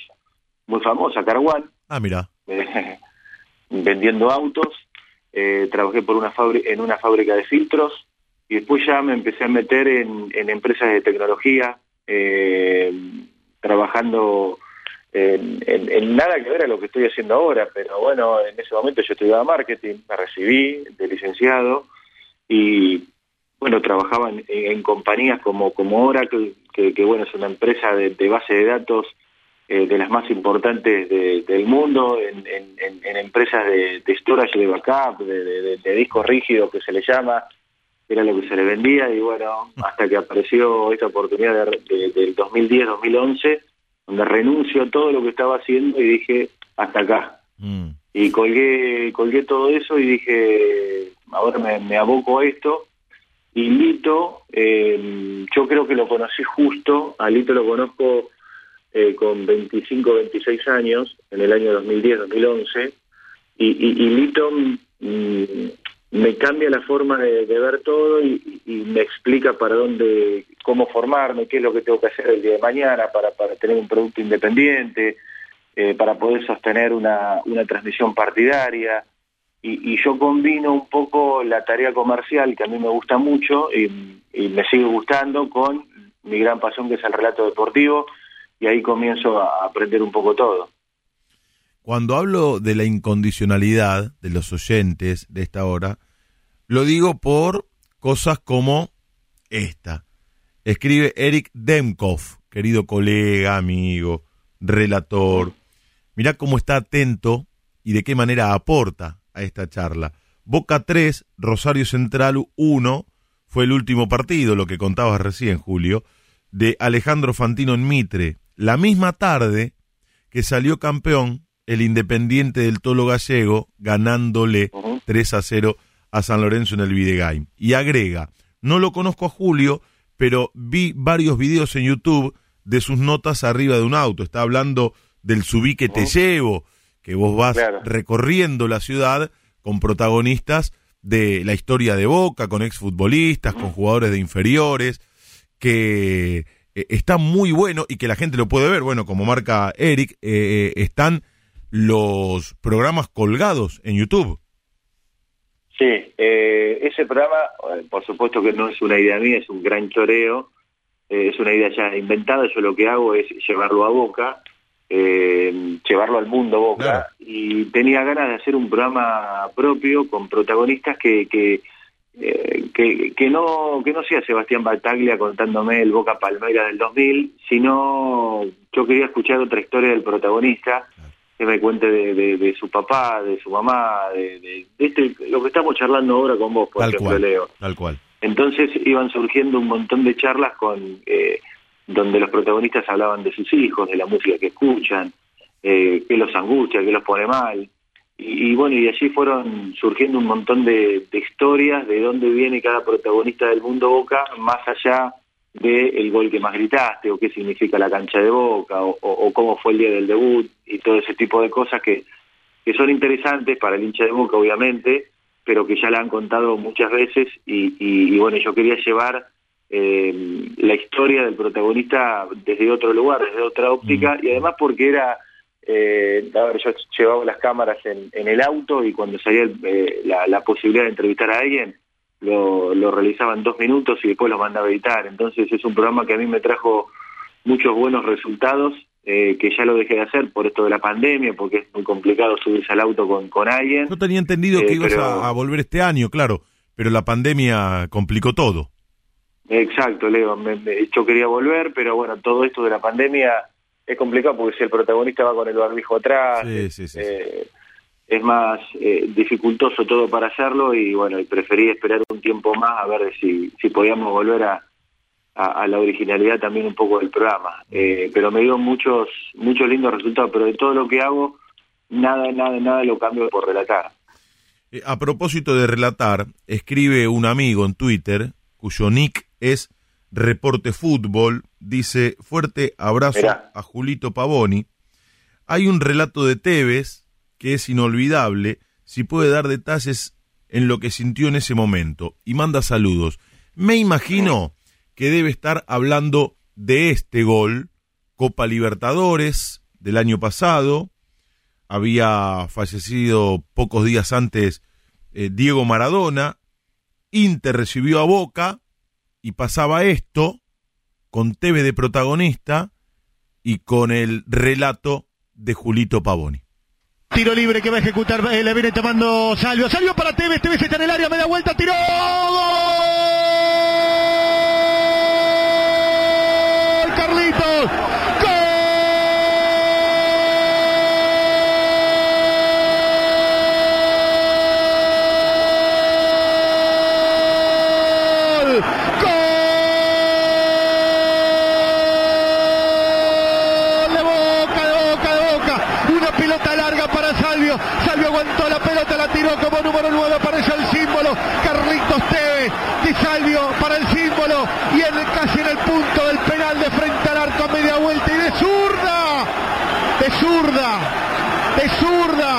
muy famosa, Carwan. Ah, mira. [laughs] vendiendo autos, eh, trabajé por una en una fábrica de filtros y después ya me empecé a meter en, empresas de tecnología, eh, trabajando en, nada que ver a lo que estoy haciendo ahora, pero bueno, en ese momento yo estudiaba marketing, me recibí de licenciado y bueno, trabajaba en, compañías como, como Oracle, que, que, bueno, es una empresa de base de datos eh, de las más importantes del mundo, en, empresas de, de, storage de backup, de, de, discos rígidos que se le llama, era lo que se le vendía y bueno, hasta que apareció esta oportunidad del 2010-2011, donde renuncio a todo lo que estaba haciendo y dije, hasta acá. Mm. Y colgué, colgué todo eso y dije, ahora me, me aboco a esto. Y Lito, eh, yo creo que lo conocí justo, a Lito lo conozco eh, con 25, 26 años, en el año 2010-2011, y, y, Lito mm, me cambia la forma de, ver todo y, me explica para dónde, cómo formarme, qué es lo que tengo que hacer el día de mañana para, para tener un producto independiente, eh, para poder sostener una, una transmisión partidaria. Y, yo combino un poco la tarea comercial, que a mí me gusta mucho y, y me sigue gustando, con mi gran pasión que es el relato deportivo y ahí comienzo a aprender un poco todo. Cuando hablo de la incondicionalidad de los oyentes de esta hora, lo digo por cosas como esta. Escribe Eric Demkov, querido colega, amigo, relator. Mirá cómo está atento y de qué manera aporta a esta charla. Boca 3, Rosario Central 1, fue el último partido, lo que contabas recién, Julio, de Alejandro Fantino en Mitre la misma tarde que salió campeón el Independiente del Tolo Gallego, ganándole 3 a 0 a San Lorenzo en el Videgain. Y agrega, no lo conozco a Julio, pero vi varios videos en YouTube de sus notas arriba de un auto. Está hablando del subí que te llevo, que vos vas recorriendo la ciudad con protagonistas de la historia de Boca, con exfutbolistas, con jugadores de inferiores, que eh, está muy bueno y que la gente lo puede ver. Bueno, como marca Eric, eh, eh, están los programas colgados en YouTube. Sí, ese programa, por supuesto que no es una idea mía, es un gran choreo, es una idea ya inventada. Yo lo que hago es llevarlo a boca, llevarlo al mundo boca, y tenía ganas de hacer un programa propio con protagonistas que, que eh, que, que, no que no sea Sebastián Bataglia contándome el Boca Palmeiras del 2000, sino yo quería escuchar otra historia del protagonista, que me cuente de, su papá, de su mamá, de, este, lo que estamos charlando ahora con vos, por ejemplo, Leo. Tal cual. Entonces iban surgiendo un montón de charlas con eh, donde los protagonistas hablaban de sus hijos, de la música que escuchan, eh, que los angustia, que los pone mal. Y, bueno, y allí fueron surgiendo un montón de, historias de dónde viene cada protagonista del mundo Boca, más allá del el gol que más gritaste, o qué significa la cancha de Boca, o, cómo fue el día del debut, y todo ese tipo de cosas que, que son interesantes para el hincha de Boca, obviamente, pero que ya la han contado muchas veces, y, y, bueno, yo quería llevar eh, la historia del protagonista desde otro lugar, desde otra óptica, mm. y además porque era eh, a ver, yo llevaba las cámaras en, el auto y cuando salía eh, la, posibilidad de entrevistar a alguien, lo, lo realizaba en dos minutos y después lo mandaba a editar. Entonces es un programa que a mí me trajo muchos buenos resultados, eh, que ya lo dejé de hacer por esto de la pandemia, porque es muy complicado subirse al auto con, con alguien. Yo tenía entendido que eh, ibas a, volver este año, claro, pero la pandemia complicó todo. Exacto, Leo. yo quería volver, pero bueno, todo esto de la pandemia es complicado porque si el protagonista va con el barbijo atrás, eh, es más eh, dificultoso todo para hacerlo y bueno, y preferí esperar un tiempo más a ver si, si podíamos volver a, a, la originalidad también un poco del programa. Eh, pero me dio muchos, muchos lindos resultados, pero de todo lo que hago, nada, nada, nada lo cambio por relatar. A propósito de relatar, escribe un amigo en Twitter, cuyo nick es Reporte Fútbol, dice, fuerte abrazo a Julito Pavoni. Hay un relato de Tevez que es inolvidable, si puede dar detalles en lo que sintió en ese momento, y manda saludos. Me imagino que debe estar hablando de este gol, Copa Libertadores del año pasado, había fallecido pocos días antes eh, Diego Maradona, Inter recibió a Boca, y pasaba esto con TV de protagonista y con el relato de Julito Pavoni. Tiro libre que va a ejecutar, eh, le viene tomando Salvio. Salvio para Tevez, Tevez está en el área, media vuelta, tiró. Carlitos. Número 9 aparece el símbolo Carlitos Tevez Di Salvio para el símbolo y en, casi en el punto del penal de frente al arco a media vuelta y de zurda de zurda de zurda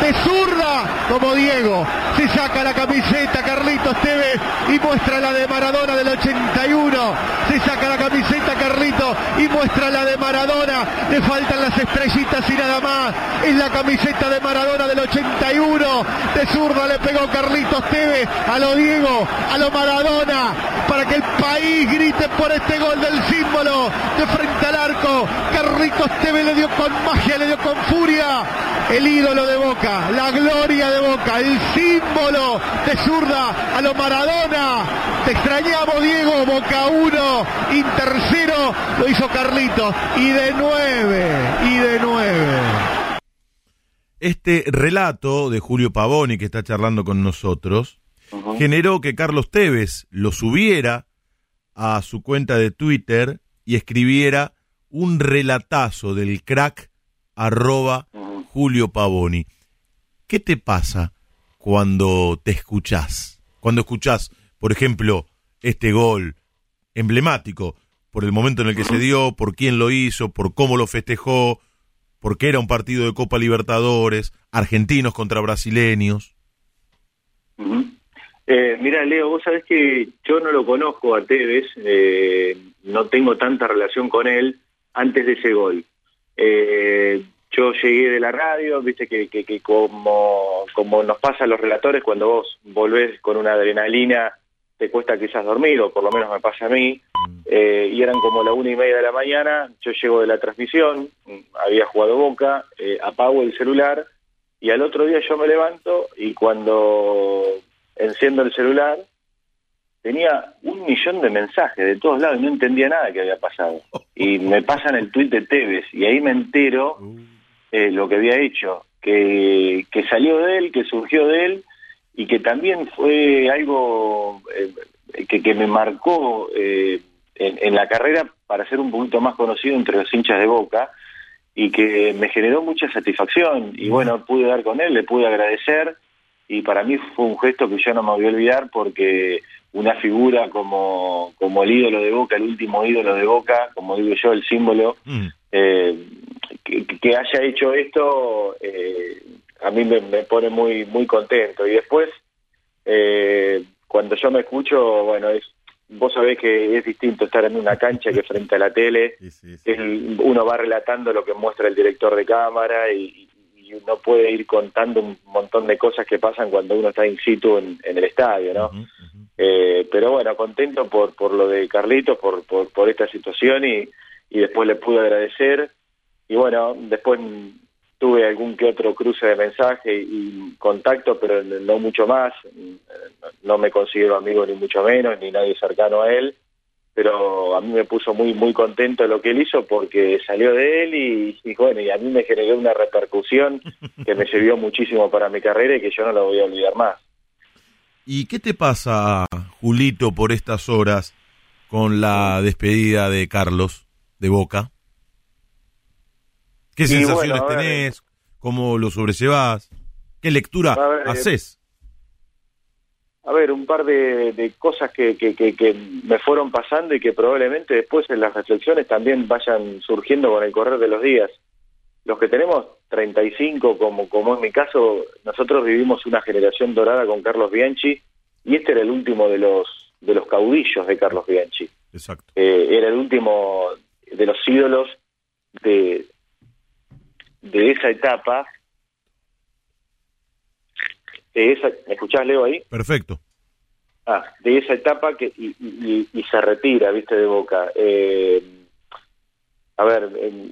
de zurda como Diego. Se saca la camiseta Carlitos Tevez y muestra la de Maradona del 81. Se saca la camiseta Carlitos y muestra la de Maradona. Le faltan las estrellitas y nada más. Es la camiseta de Maradona del 81. De zurda le pegó Carlitos Tevez a lo Diego, a lo Maradona, para que el país grite por este gol del símbolo de frente al arco. Carlitos Tevez le dio con magia, le dio con furia. El ídolo de Boca, la gloria de Boca, el símbolo de zurda a lo Maradona. Te extrañamos, Diego, Boca 1, Inter 0, lo hizo Carlitos. Y de 9, y de 9. Este relato de Julio Pavoni, que está charlando con nosotros, generó que Carlos Tevez lo subiera a su cuenta de Twitter y escribiera un relatazo del crack arroba Julio Pavoni. ¿Qué te pasa cuando te escuchás? Cuando escuchás, por ejemplo, este gol emblemático, por el momento en el que se dio, por quién lo hizo, por cómo lo festejó, porque era un partido de Copa Libertadores, argentinos contra brasileños. Eh, mira, Leo, vos sabés que yo no lo conozco a Tevez, eh, no tengo tanta relación con él antes de ese gol. Eh, yo llegué de la radio, viste que, como, como nos pasa a los relatores, cuando vos volvés con una adrenalina, te cuesta quizás dormir, o por lo menos me pasa a mí, eh, y eran como la una y media de la mañana, yo llego de la transmisión, había jugado Boca, apago el celular, y al otro día yo me levanto, y cuando enciendo el celular, tenía un millón de mensajes de todos lados y no entendía nada que había pasado. Y me pasan el tuit de Tevez, y ahí me entero eh, lo que había hecho, que, que salió de él, que surgió de él y que también fue algo eh, que, que me marcó eh, en, en la carrera para ser un poquito más conocido entre los hinchas de Boca y que me generó mucha satisfacción. Y bueno, pude dar con él, le pude agradecer y para mí fue un gesto que yo no me voy a olvidar porque una figura como, como el ídolo de Boca, el último ídolo de Boca, como digo yo, el símbolo, Mm. eh, que, que haya hecho esto eh, a mí me, me pone muy muy contento y después eh, cuando yo me escucho bueno es vos sabés que es distinto estar en una cancha que frente a la tele [laughs] Sí, sí, sí. el- uno va relatando lo que muestra el director de cámara y, y uno puede ir contando un montón de cosas que pasan cuando uno está in situ en, en el estadio no eh, pero bueno, contento por, por lo de Carlitos, por, por, por esta situación y, y después le pude agradecer. Y bueno, después tuve algún que otro cruce de mensaje y contacto, pero no mucho más. No me considero amigo ni mucho menos, ni nadie cercano a él. Pero a mí me puso muy muy contento lo que él hizo porque salió de él y, y bueno, y a mí me generó una repercusión [laughs] que me sirvió muchísimo para mi carrera y que yo no la voy a olvidar más. ¿Y qué te pasa, Julito, por estas horas con la despedida de Carlos de Boca? ¿Qué Y sensaciones bueno, tenés? ¿Cómo lo sobrellevás? ¿Qué lectura ver, haces? A ver, un par de, de cosas que, que, que, que me fueron pasando y que probablemente después en las reflexiones también vayan surgiendo con el correr de los días. Los que tenemos 35, como, como en mi caso, nosotros vivimos una generación dorada con Carlos Bianchi y este era el último de los, de los caudillos de Carlos Bianchi. Exacto. Eh, era el último de los ídolos de, de esa etapa. De esa, ¿Me escuchás, Leo, ahí? Perfecto. Ah, de esa etapa que y, y- y se retira, viste, de Boca. Eh, a ver, em,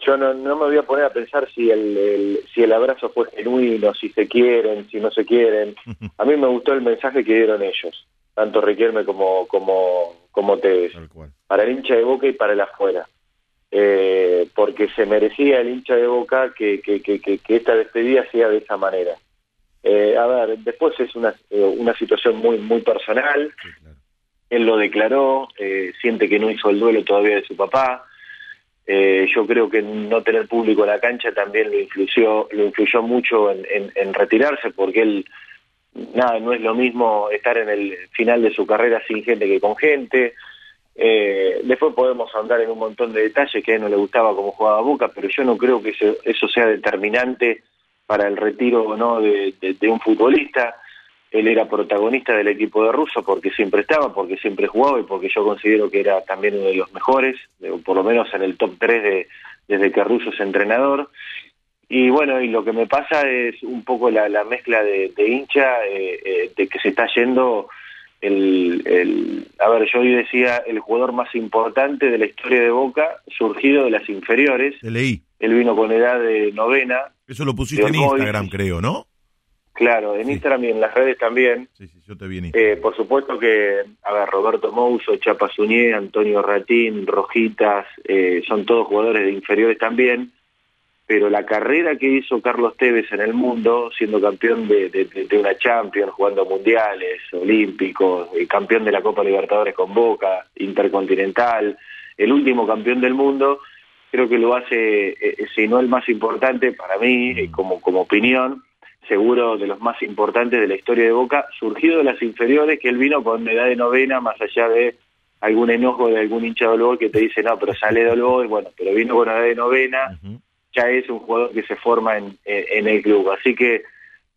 yo no, no me voy a poner a pensar si el, el- si el abrazo fue genuino, si se quieren, si no se quieren. [laughs] A mí me gustó el mensaje que dieron ellos, tanto Riquelme como como como Tevez, para el hincha de Boca y para el afuera. Eh, porque se merecía el hincha de Boca que, que, que, que, que esta despedida sea de esa manera. Eh, a ver, después es una, eh, una situación muy muy personal, Sí, claro. él lo declaró, eh, siente que no hizo el duelo todavía de su papá. Eh, yo creo que no tener público en la cancha también lo influyó, lo influyó mucho en, en- en retirarse, porque él, nada, no es lo mismo estar en el final de su carrera sin gente que con gente. Eh, después podemos andar en un montón de detalles que a él no le gustaba cómo jugaba Boca, pero yo no creo que eso, eso sea determinante para el retiro no de, un futbolista. Él era protagonista del equipo de Russo porque siempre estaba, porque siempre jugaba y porque yo considero que era también uno de los mejores, por lo menos en el top 3 de, desde que Russo es entrenador. Y bueno, y lo que me pasa es un poco la, la mezcla de, de hincha, eh, eh, de que se está yendo el, el, a ver, yo hoy decía el jugador más importante de la historia de Boca, surgido de las inferiores. Te leí. Él vino con edad de novena, Eso lo pusiste en. Instagram, creo, ¿no? claro, en Sí. Instagram y en las redes también. Sí, sí, yo te vi en. Eh, por supuesto que, a ver, Roberto Mouso, Chapa Suñé, Antonio Ratín, Rojitas, eh, son todos jugadores de inferiores también, pero la carrera que hizo Carlos Tevez en el mundo, siendo campeón de, de- de- una Champions, jugando mundiales, olímpicos, eh, campeón de la Copa Libertadores con Boca, Intercontinental, el último campeón del mundo, creo que lo hace, eh, si no el más importante para mí, eh, como, como opinión, seguro de los más importantes de la historia de Boca, surgido de las inferiores, que él vino con edad de novena, más allá de algún enojo de algún hincha de Olboy que te dice, no, pero sale de Olboy, bueno, pero vino con edad de novena. Ya es un jugador que se forma en, en- el club. Así que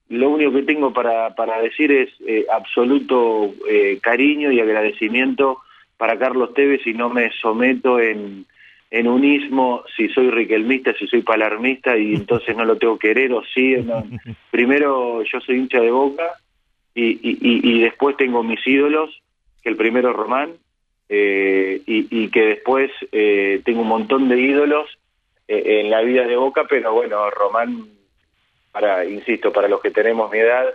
lo único que tengo para, para decir es eh, absoluto eh, cariño y agradecimiento para Carlos Tevez y no me someto en, en unismo si soy riquelmista, si soy palermista y [laughs] entonces no lo tengo que querer o sí. no. Primero yo soy hincha de boca y, y, y- y después tengo mis ídolos, que el primero es Román, eh, y, y que después eh, tengo un montón de ídolos eh, en la vida de Boca, pero bueno, Román, para insisto, para los que tenemos mi edad,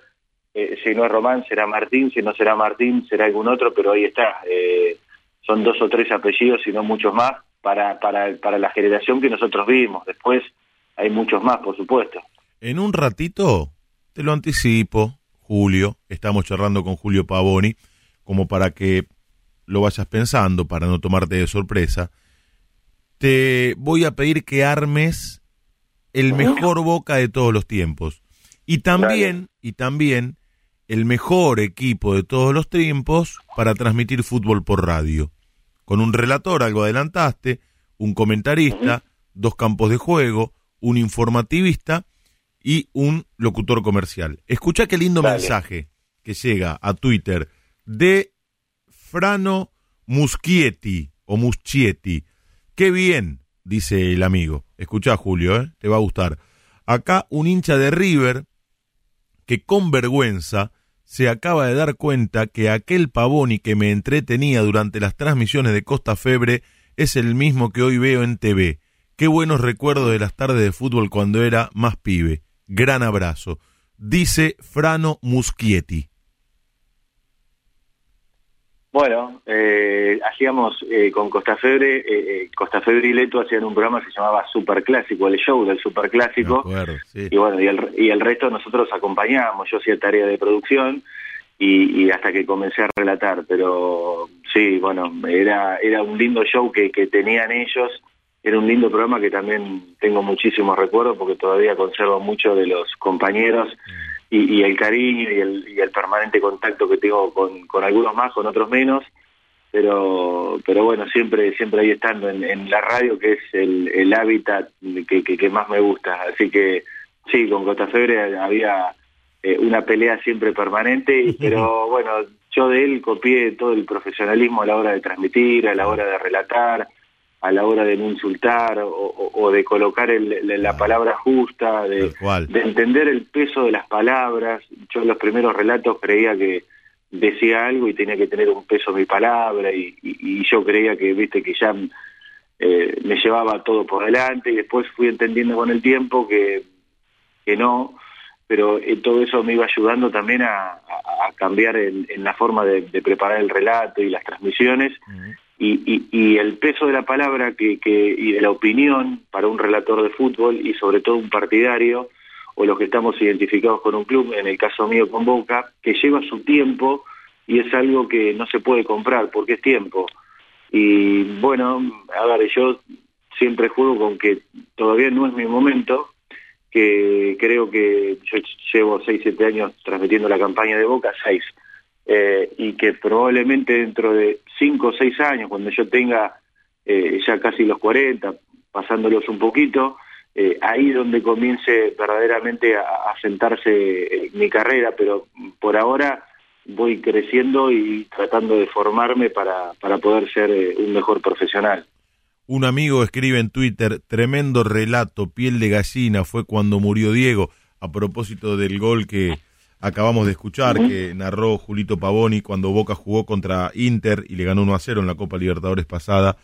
eh, si no es Román será Martín, si no será Martín será algún otro, pero ahí está, eh, son dos o tres apellidos y no muchos más para, para, para la generación que nosotros vimos. Después hay muchos más, por supuesto. En un ratito, te lo anticipo, Julio, estamos charlando con Julio Pavoni, como para que lo vayas pensando, para no tomarte de sorpresa. Te voy a pedir que armes el mejor Boca de todos los tiempos. Y también, y también el mejor equipo de todos los tiempos para transmitir fútbol por radio. Con un relator, algo adelantaste, un comentarista, dos campos de juego, un informativista y un locutor comercial. Escucha qué lindo mensaje que llega a Twitter de Frano Muschietti o Muschietti. Qué bien, dice el amigo. Escucha, Julio, ¿eh? te va a gustar. Acá un hincha de River que con vergüenza se acaba de dar cuenta que aquel Pavoni que me entretenía durante las transmisiones de Costa Febre es el mismo que hoy veo en TV. Qué buenos recuerdos de las tardes de fútbol cuando era más pibe. Gran abrazo. Dice Frano Muschietti. Bueno, eh, hacíamos eh, con Costa Febre, eh, Costa Febre y Leto hacían un programa que se llamaba Super Clásico, el show del Super Clásico. Y bueno, y el, y el resto nosotros acompañábamos, yo hacía tarea de producción y, hasta que comencé a relatar, pero sí, bueno, era, era un lindo show que, que tenían ellos, era un lindo programa que también tengo muchísimos recuerdos porque todavía conservo mucho de los compañeros. Mm y, el cariño y el, y el, permanente contacto que tengo con, con algunos más, con otros menos, pero pero bueno, siempre siempre ahí estando en, la radio, que es el, el hábitat que, que, más me gusta. Así que sí, con Costa Febre había eh, una pelea siempre permanente, [laughs] pero bueno, yo de él copié todo el profesionalismo a la hora de transmitir, a la hora de relatar, a la hora de no insultar o, de colocar la palabra justa, de, entender el peso de las palabras. Yo en los primeros relatos creía que decía algo y tenía que tener un peso mi palabra y, yo creía que, viste, que ya eh, me llevaba todo por delante y después fui entendiendo con el tiempo que, que no, pero eh, todo eso me iba ayudando también a, cambiar en, la forma de, preparar el relato y las transmisiones y, y, el peso de la palabra que, que, y de la opinión para un relator de fútbol y sobre todo un partidario o los que estamos identificados con un club, en el caso mío con Boca, que lleva su tiempo y es algo que no se puede comprar porque es tiempo. Y bueno, a ver, yo siempre juego con que todavía no es mi momento, que creo que yo llevo 6, 7 años transmitiendo la campaña de Boca, 6 eh, y que probablemente dentro de cinco o seis años, cuando yo tenga eh, ya casi los 40, pasándolos un poquito, eh, ahí donde comience verdaderamente a, sentarse mi carrera, pero por ahora voy creciendo y tratando de formarme para, para poder ser un mejor profesional. Un amigo escribe en Twitter, tremendo relato, piel de gallina, fue cuando murió Diego, a propósito del gol que, acabamos de escuchar que narró Julito Pavoni cuando Boca jugó contra Inter y le ganó 1 a 0 en la Copa Libertadores pasada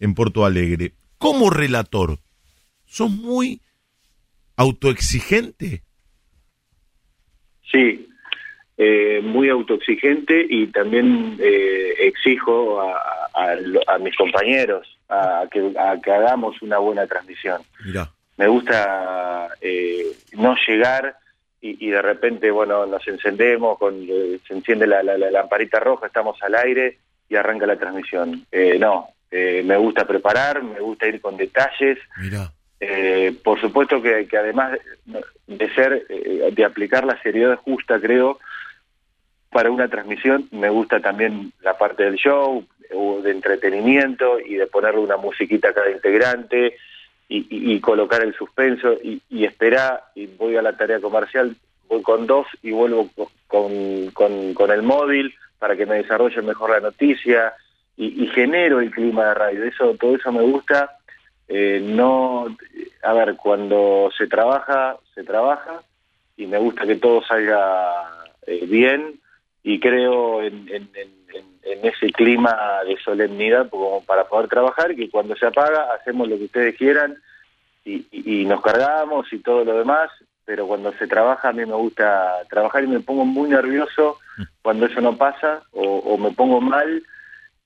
en Porto Alegre. Como relator, ¿sos muy autoexigente? Sí, eh, muy autoexigente y también eh, exijo a, mis compañeros a que, a que hagamos una buena transmisión. Me gusta eh, no llegar y, de repente, bueno, nos encendemos, con, eh, se enciende la, la, lamparita roja, estamos al aire y arranca la transmisión. Eh, no, eh, me gusta preparar, me gusta ir con detalles. por supuesto que, que, además de ser, de aplicar la seriedad justa, creo, para una transmisión, me gusta también la parte del show, de entretenimiento y de ponerle una musiquita a cada integrante y, colocar el suspenso y, y esperar y voy a la tarea comercial, voy con dos y vuelvo con, con, el móvil para que me desarrolle mejor la noticia y, genero el clima de radio. Eso, todo eso me gusta. Eh, no, a ver, cuando se trabaja, se trabaja y me gusta que todo salga eh, bien y creo en, en, ese clima de solemnidad como para poder trabajar, que cuando se apaga hacemos lo que ustedes quieran y, y, nos cargamos y todo lo demás, pero cuando se trabaja a mí me gusta trabajar y me pongo muy nervioso cuando eso no pasa o, me pongo mal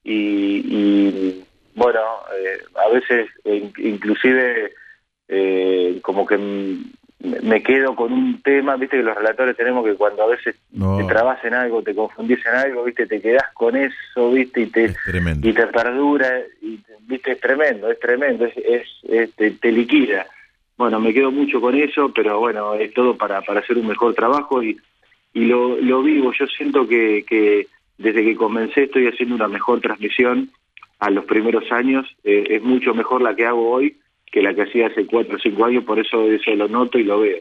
y, bueno, eh, a veces inclusive eh, como que me quedo con un tema, viste que los relatores tenemos que cuando a veces te trabas en algo, te confundís en algo, viste, te quedás con eso, viste, y te, y te perdura, y, viste, es tremendo, es tremendo, es, te, liquida. Bueno, me quedo mucho con eso, pero bueno, es todo para, para hacer un mejor trabajo y, y lo, lo vivo, yo siento que, que desde que comencé estoy haciendo una mejor transmisión a los primeros años, eh, es mucho mejor la que hago hoy que la que hacía hace cuatro o cinco años, por eso eso lo noto y lo veo.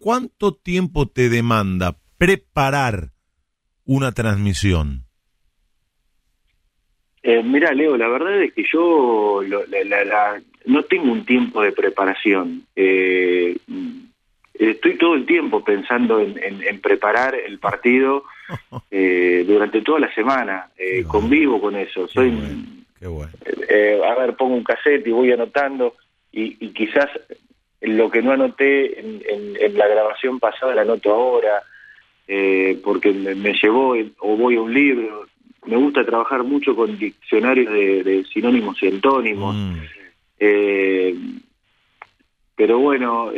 ¿Cuánto tiempo te demanda preparar una transmisión? Eh, mira, Leo, la verdad es que yo no tengo un tiempo de preparación. Eh, estoy todo el tiempo pensando en, preparar el partido [laughs] eh, durante toda la semana. Eh, convivo con eso. Soy eh, a ver, pongo un cassette y voy anotando y, quizás lo que no anoté en, la grabación pasada la anoto ahora eh, porque me, llevó o voy a un libro. Me gusta trabajar mucho con diccionarios de, sinónimos y antónimos. Mm. Eh, pero bueno,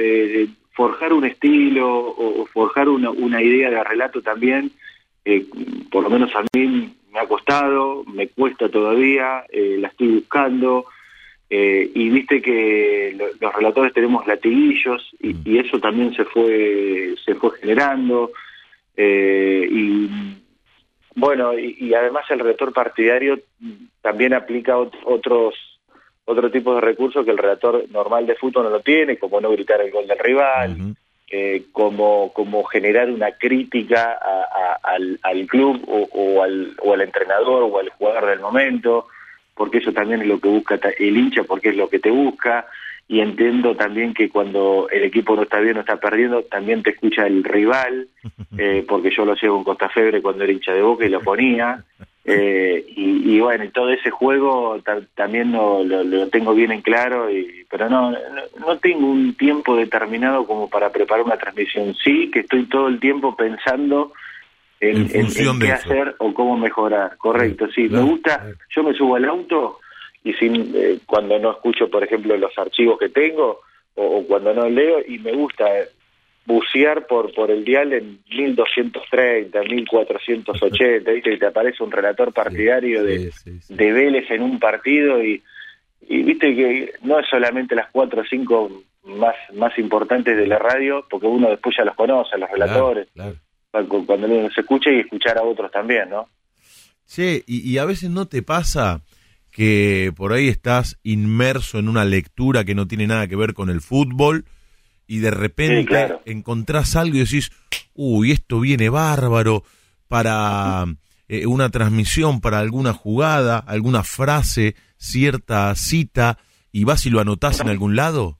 forjar un estilo o, forjar una, una, idea de relato también, por lo menos a mí me ha costado, me cuesta todavía, eh, la estoy buscando. Eh, y viste que los relatores tenemos latiguillos y, mm. y, eso también se fue se fue generando eh, y bueno y, además el relator partidario también aplica otros otro tipo de recursos que el relator normal de fútbol no lo tiene como no gritar el gol del rival eh, como, como generar una crítica al, al, club o, al, o al entrenador o al jugador del momento, porque eso también es lo que busca el hincha, porque es lo que te busca, y entiendo también que cuando el equipo no está bien o está perdiendo, también te escucha el rival, [laughs] eh, porque yo lo hacía con Costa Febre cuando era hincha de Boca y lo ponía, eh, y, bueno, todo ese juego también lo, lo, tengo bien en claro, y, pero no, no, tengo un tiempo determinado como para preparar una transmisión. Sí, que estoy todo el tiempo pensando en, qué hacer o cómo mejorar. Correcto, sí. Me gusta, yo me subo al auto y sin, eh, cuando no escucho, por ejemplo, los archivos que tengo o, o cuando no leo, y me gusta bucear por por el dial en 1230, 1480, ¿viste? y te aparece un relator partidario de, de Vélez en un partido y, y viste que no es solamente las cuatro o cinco más, más importantes de la radio, porque uno después ya los conoce, los relatores, cuando uno se escucha y escuchar a otros también, ¿no? Sí, y, y a veces no te pasa que por ahí estás inmerso en una lectura que no tiene nada que ver con el fútbol, y de repente encontrás algo y decís, uy, esto viene bárbaro para eh, una transmisión, para alguna jugada, alguna frase, cierta cita, y vas y lo anotás en algún lado?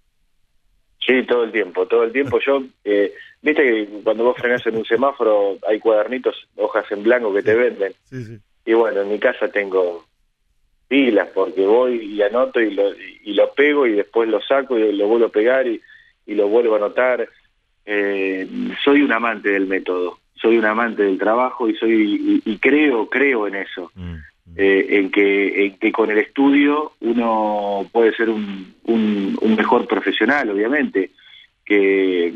Sí, todo el tiempo, todo el tiempo. Yo, eh, viste que cuando vos frenás en un semáforo hay cuadernitos, hojas en blanco que te venden. Y bueno, en mi casa tengo pilas porque voy y anoto y lo, y lo pego y después lo saco y lo vuelvo a pegar y y lo vuelvo a notar, eh, soy un amante del método, soy un amante del trabajo y soy y, creo, creo en eso, mm, mm. Eh, en que en que con el estudio uno puede ser un, un, mejor profesional, obviamente, que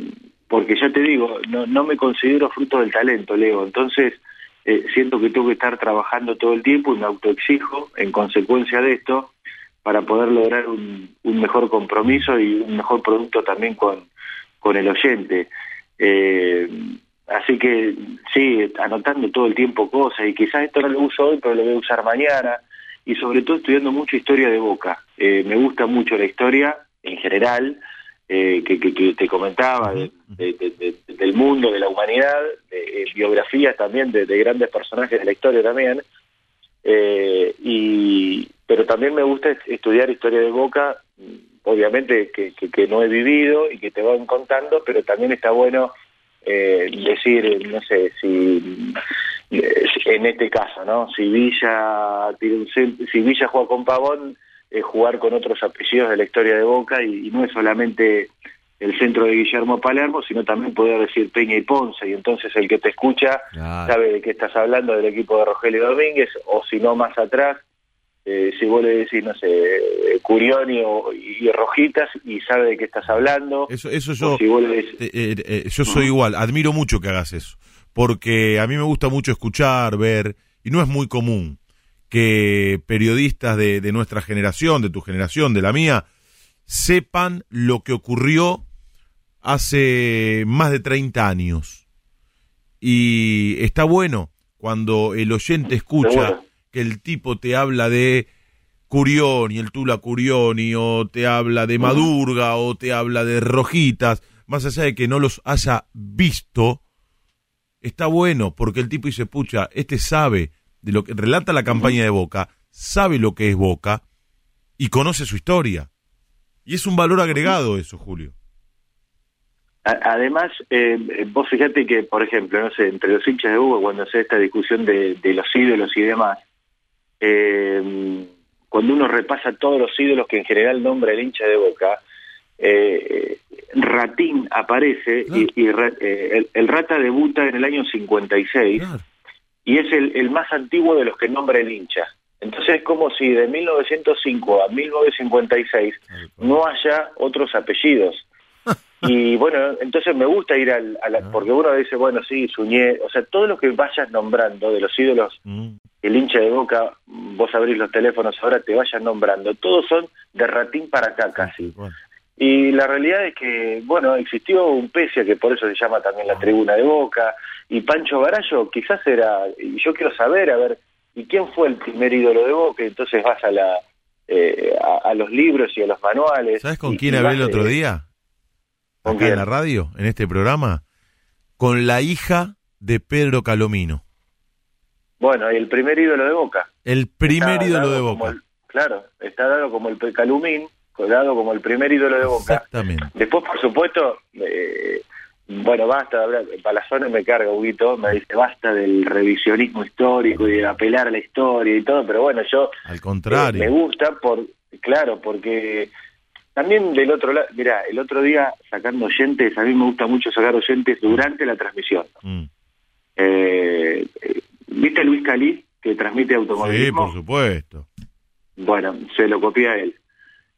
porque ya te digo, no, no me considero fruto del talento, Leo, entonces eh, siento que tengo que estar trabajando todo el tiempo y me autoexijo en consecuencia de esto para poder lograr un, mejor compromiso y un mejor producto también con, el oyente. Eh, así que sí, anotando todo el tiempo cosas y quizás esto no lo uso hoy, pero lo voy a usar mañana y sobre todo estudiando mucho historia de Boca. Eh, me gusta mucho la historia en general, eh, que, que, te comentaba, del mundo, de la humanidad, biografías también de, grandes personajes de la historia también. y, pero también me gusta estudiar historia de Boca, obviamente que, que, no he vivido y que te van contando, pero también está bueno eh, decir, no sé, si eh, en este caso, ¿no? Si Villa si Villa juega con Pavón, eh, jugar con otros apellidos de la historia de Boca y, no es solamente el centro de Guillermo Palermo, sino también poder decir Peña y Ponce, y entonces el que te escucha sabe de qué estás hablando del equipo de Rogelio Domínguez, o si no más atrás, eh, si vos le decís, no sé, Curioni o, y Rojitas y sabe de qué estás hablando. Eso, eso yo, yo soy igual, admiro mucho que hagas eso, porque a mí me gusta mucho escuchar, ver, y no es muy común que periodistas de, de nuestra generación, de tu generación, de la mía, sepan lo que ocurrió hace más de 30 años. Y está bueno cuando el oyente escucha que el tipo te habla de Curioni, el Tula Curioni, o te habla de Madurga, o te habla de Rojitas, más allá de que no los haya visto, está bueno porque el tipo dice, pucha, este sabe de lo que relata la campaña de Boca, sabe lo que es Boca y conoce su historia. Y es un valor agregado eso, Julio. Además, eh, vos fíjate que, por ejemplo, no sé, entre los hinchas de Boca, cuando se esta discusión de, los ídolos y demás, eh, cuando uno repasa todos los ídolos que en general nombra el hincha de Boca, eh, Ratín aparece y, el, Rata debuta en el año 56 y es el, el más antiguo de los que nombra el hincha. Entonces es como si de 1905 a 1956 no haya otros apellidos. [laughs] Y bueno, entonces me gusta ir al, a la, ah. porque uno dice, bueno, sí, Suñé, o sea, todo lo que vayas nombrando de los ídolos, mm. el hincha de boca, vos abrís los teléfonos ahora, te vayan nombrando, todos son de ratín para acá casi. Y la realidad es que, bueno, existió un Pesia, que por eso se llama también la tribuna de boca, y Pancho Barallo quizás era, y yo quiero saber, a ver, ¿y quién fue el primer ídolo de boca? Entonces vas a la... Eh, a, los libros y a los manuales. ¿Sabes con quién hablé el otro día? Acá en la radio, en este programa, con la hija de Pedro Calomino. Bueno, y el primer ídolo de Boca. El primer ídolo de Boca. claro, está dado como el Calumín, dado como el primer ídolo de Boca. Exactamente. Después, por supuesto, eh, bueno, basta, Palazón me carga, Huguito, me dice basta del revisionismo histórico y de apelar a la historia y todo, pero bueno, yo... Al contrario. Eh, me gusta, por claro, porque también del otro lado, mira, el otro día sacando oyentes, a mí me gusta mucho sacar oyentes durante la transmisión. Mm. Eh, ¿Viste a Luis Calí que transmite automovilismo? Sí, por supuesto. Bueno, se lo copia él.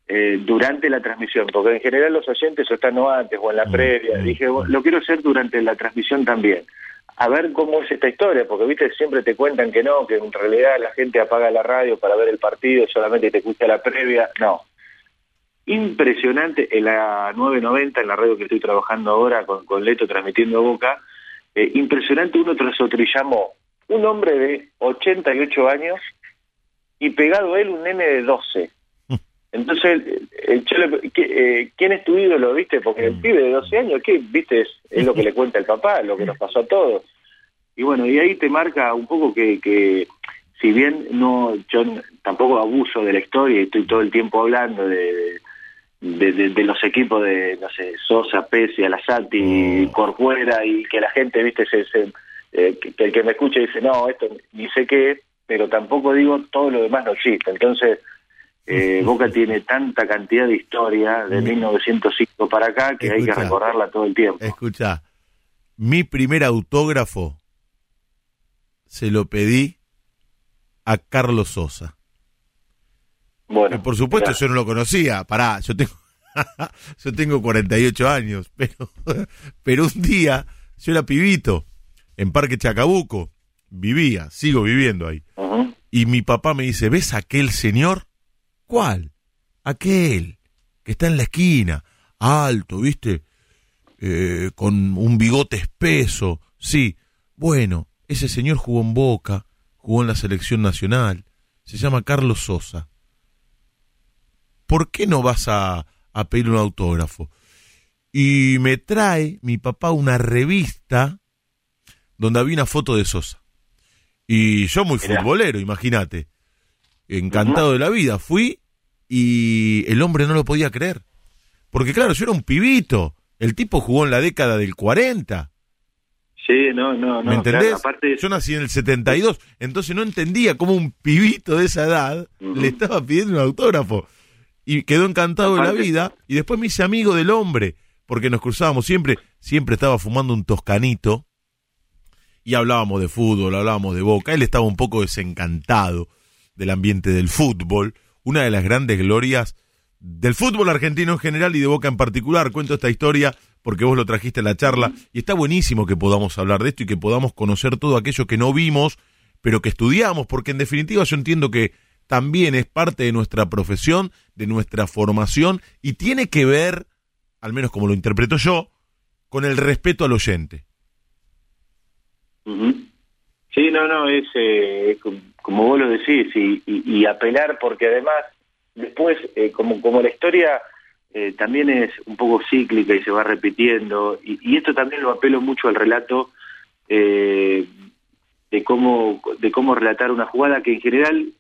Eh, durante la transmisión, porque en general los oyentes o están no antes o en la mm, previa. Mm, Dije, lo quiero hacer durante la transmisión también. A ver cómo es esta historia, porque viste, siempre te cuentan que no, que en realidad la gente apaga la radio para ver el partido, solamente te escucha la previa. No, impresionante en la 990, en la radio que estoy trabajando ahora con, con Leto transmitiendo Boca, eh, impresionante uno tras otro y llamó un hombre de 88 años y pegado a él un nene de 12. [laughs] Entonces, el, eh, ¿quién es tu ídolo, viste? Porque el mm. pibe de 12 años, ¿qué? ¿Viste? Es, es, lo que le cuenta el papá, lo que nos pasó a todos. Y bueno, y ahí te marca un poco que, que si bien no yo tampoco abuso de la historia y estoy todo el tiempo hablando de, de, los equipos de, no sé, Sosa, Pesi, Alasati, oh. Corcuera, y que la gente, viste, se, eh, que, el que me escucha dice, no, esto ni sé qué, pero tampoco digo todo lo demás no existe. Entonces, eh, Boca tiene tanta cantidad de historia de 1905 para acá que hay que recordarla todo el tiempo. Escucha, mi primer autógrafo se lo pedí a Carlos Sosa. Bueno, por supuesto yo no lo conocía, pará, yo tengo [laughs] yo tengo 48 años, [laughs] pero pero un día yo era pibito en Parque Chacabuco, vivía, sigo viviendo ahí. Y mi papá me dice, "¿Ves aquel señor?" ¿Cuál? Aquel que está en la esquina, alto, ¿viste? Eh, con un bigote espeso. Sí, bueno, ese señor jugó en Boca, jugó en la selección nacional. Se llama Carlos Sosa. ¿Por qué no vas a, pedir un autógrafo? Y me trae mi papá una revista donde había una foto de Sosa. Y yo muy futbolero, imagínate. Encantado de la vida. Fui y el hombre no lo podía creer. Porque claro, yo era un pibito. El tipo jugó en la década del 40. Sí, no, no, no. ¿Me entendés? Yo nací en el 72, entonces no entendía cómo un pibito de esa edad le estaba pidiendo un autógrafo y quedó encantado de la vida y después me hice amigo del hombre porque nos cruzábamos siempre, siempre estaba fumando un toscanito y hablábamos de fútbol, hablábamos de boca, él estaba un poco desencantado del ambiente del fútbol, una de las grandes glorias del fútbol argentino en general y de Boca en particular. Cuento esta historia porque vos lo trajiste a la charla y está buenísimo que podamos hablar de esto y que podamos conocer todo aquello que no vimos, pero que estudiamos, porque en definitiva yo entiendo que también es parte de nuestra profesión, de nuestra formación y tiene que ver, al menos como lo interpreto yo, con el respeto al oyente. Sí, no, no, es eh, como vos lo decís y apelar porque además después, eh, como, como la historia eh, también es un poco cíclica y se va repitiendo, y, esto también lo apelo mucho al relato eh, de, cómo, de cómo relatar una jugada que en general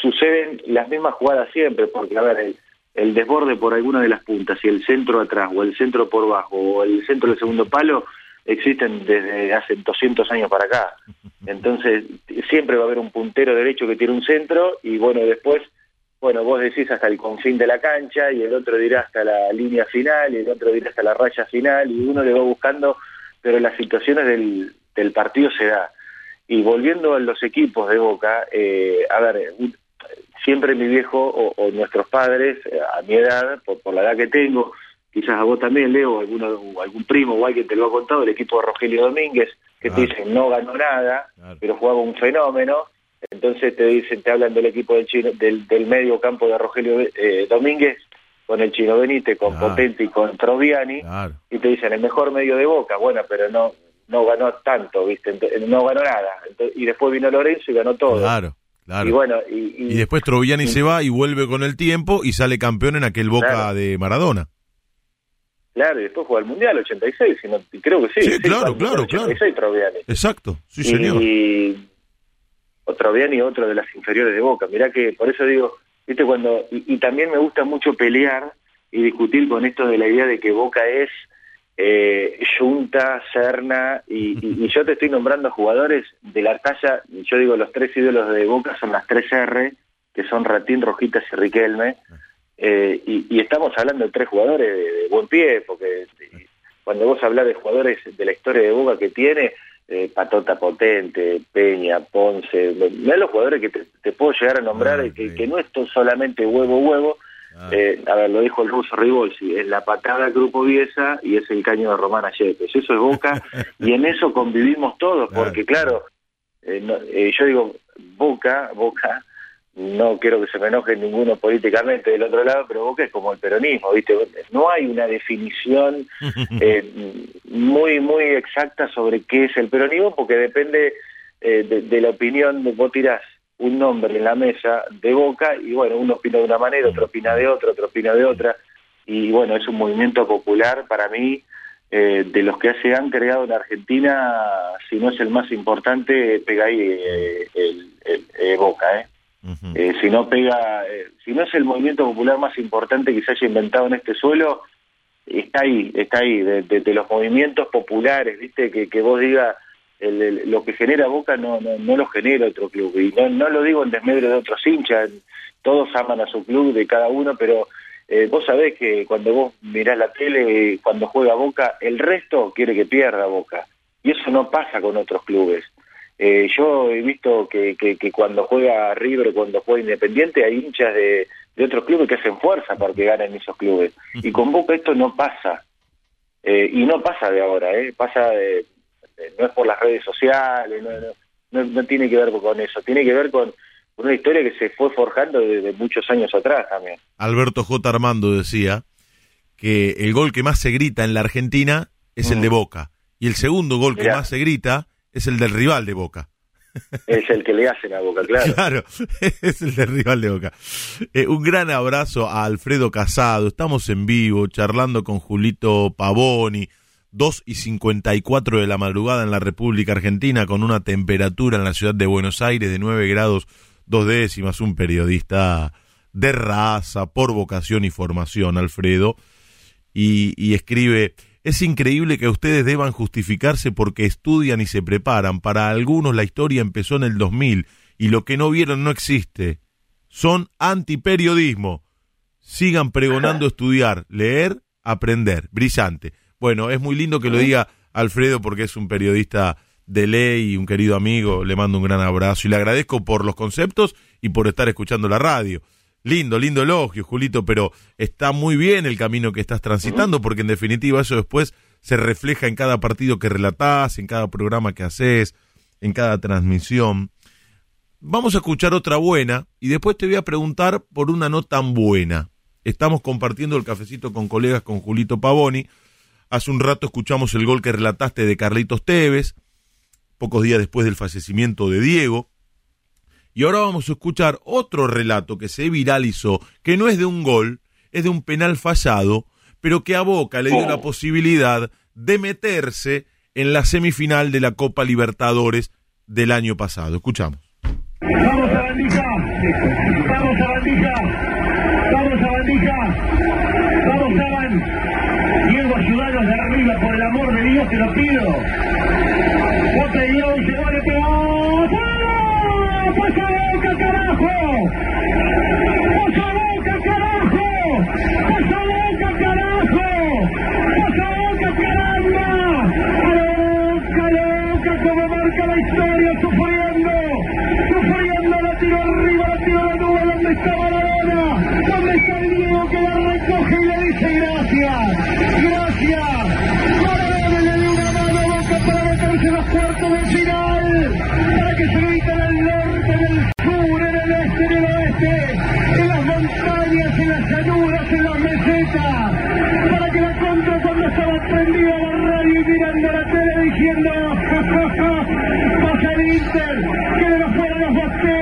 suceden las mismas jugadas siempre, porque, a ver, el, el desborde por alguna de las puntas y el centro atrás, o el centro por bajo, o el centro del segundo palo, existen desde hace 200 años para acá. [laughs] Entonces, siempre va a haber un puntero derecho que tiene un centro y bueno, después bueno, vos decís hasta el confín de la cancha y el otro dirá hasta la línea final y el otro dirá hasta la raya final y uno le va buscando, pero las situaciones del, del partido se da. Y volviendo a los equipos de Boca, eh, a ver, siempre mi viejo o, nuestros padres, eh, a mi edad, por, la edad que tengo, quizás a vos también, Leo, alguno, algún primo o alguien te lo ha contado, el equipo de Rogelio Domínguez, que te dicen no ganó nada, pero jugaba un fenómeno, entonces te dicen, te hablan del equipo del, chino, del, del medio campo de Rogelio eh, Domínguez, con el Chino Benítez, con Potente y con Troviani, y te dicen el mejor medio de Boca, bueno, pero no no ganó tanto, ¿viste? No ganó nada. y después vino Lorenzo y ganó todo. Claro, claro. Y bueno, y, después Troviani se va y vuelve con el tiempo y sale campeón en aquel Boca de Maradona. Claro, y después fue al Mundial 86, y creo que sí. Sí, claro, claro, claro. Exacto, sí, señor. Y otro bien y otro de las inferiores de Boca. Mirá que por eso digo, viste cuando y, también me gusta mucho pelear y discutir con esto de la idea de que Boca es eh, Junta, Serna y, yo te estoy nombrando jugadores de la talla, yo digo los tres ídolos de Boca son las tres R, que son Ratín, Rojitas y Riquelme, eh, y, estamos hablando de tres jugadores de, buen pie, porque cuando vos hablas de jugadores de la historia de Boca que tiene, eh, Patota Potente, Peña, Ponce, mira los jugadores que te, puedo llegar a nombrar, ah, que, que, no es solamente huevo, huevo, ah. eh, a ver, lo dijo el ruso Ribolsi, es la patada Grupo Viesa y es el caño de Romana Yepes, eso es Boca, [laughs] y en eso convivimos todos, porque claro, eh, yo digo, Boca, Boca, no quiero que se me enoje ninguno políticamente del otro lado, pero Boca es como el peronismo, ¿viste? No hay una definición [laughs] eh, muy, muy exacta sobre qué es el peronismo, porque depende eh, de, la opinión, de, vos tirás un nombre en la mesa de Boca y bueno, uno opina de una manera, otro opina de otra, otro opina de otra, y bueno, es un movimiento popular para mí, eh, de los que se han creado en Argentina, si no es el más importante, pega ahí el, el Boca, ¿eh? Eh, si no pega, eh, si no es el movimiento popular más importante que se haya inventado en este suelo, está ahí, está ahí, de, los movimientos populares, viste, que, que vos digas, lo que genera Boca no, no, no lo genera otro club, y no, no lo digo en desmedro de otros hinchas, todos aman a su club, de cada uno, pero eh, vos sabés que cuando vos mirás la tele, cuando juega Boca, el resto quiere que pierda Boca, y eso no pasa con otros clubes. Eh, yo he visto que, que, cuando juega River, cuando juega Independiente, hay hinchas de, de otros clubes que hacen fuerza para que ganen esos clubes. Y con Boca esto no pasa. Eh, y no pasa de ahora, ¿eh? Pasa de, no es por las redes sociales, no, no, tiene que ver con eso, tiene que ver con, una historia que se fue forjando desde muchos años atrás también. Alberto J. Armando decía que el gol que más se grita en la Argentina es el de Boca. Y el segundo gol que más se grita es el del rival de Boca. Es el que le hacen a Boca, claro. [laughs] Claro, es el del rival de Boca. Eh, un gran abrazo a Alfredo Casado. Estamos en vivo charlando con Julito Pavoni. 2 y 54 de la madrugada en la República Argentina con una temperatura en la ciudad de Buenos Aires de 9 grados dos décimas. Un periodista de raza, por vocación y formación, Alfredo. Y, y escribe es increíble que ustedes deban justificarse porque estudian y se preparan. Para algunos la historia empezó en el 2000 y lo que no vieron no existe. Son antiperiodismo. Sigan pregonando [laughs] estudiar, leer, aprender. Brillante. Bueno, es muy lindo que lo diga Alfredo porque es un periodista de ley, un querido amigo, le mando un gran abrazo y le agradezco por los conceptos y por estar escuchando la radio. Lindo, lindo elogio, Julito, pero está muy bien el camino que estás transitando, porque en definitiva eso después se refleja en cada partido que relatás, en cada programa que haces, en cada transmisión. Vamos a escuchar otra buena y después te voy a preguntar por una no tan buena. Estamos compartiendo el cafecito con colegas con Julito Pavoni. Hace un rato escuchamos el gol que relataste de Carlitos Tevez, pocos días después del fallecimiento de Diego. Y ahora vamos a escuchar otro relato que se viralizó, que no es de un gol, es de un penal fallado, pero que a Boca le dio la posibilidad de meterse en la semifinal de la Copa Libertadores del año pasado. Escuchamos. Vamos a bandija. Vamos a bandija. Vamos a bandija. Vamos a van. Diego, ayudanos de arriba, por el amor de Dios, te lo pido. Bote Diego y se va de pelota. ¡Pasa boca, carajo! ¡Pasa boca, carajo! ¡Pasa boca, carajo! ¡Pasa boca, caramba! ¡A loca, loca, como marca la historia, sufriendo! sufriendo, la tiro arriba, la tiro de nube, ¿dónde está Maradona? ¿Dónde está el Diego que la recoge y le dice gracias? Gracias. Para que la contra cuando estaba prendida la radio y mirando la tele diciendo pasa el Inter, que de fuera los bosteros,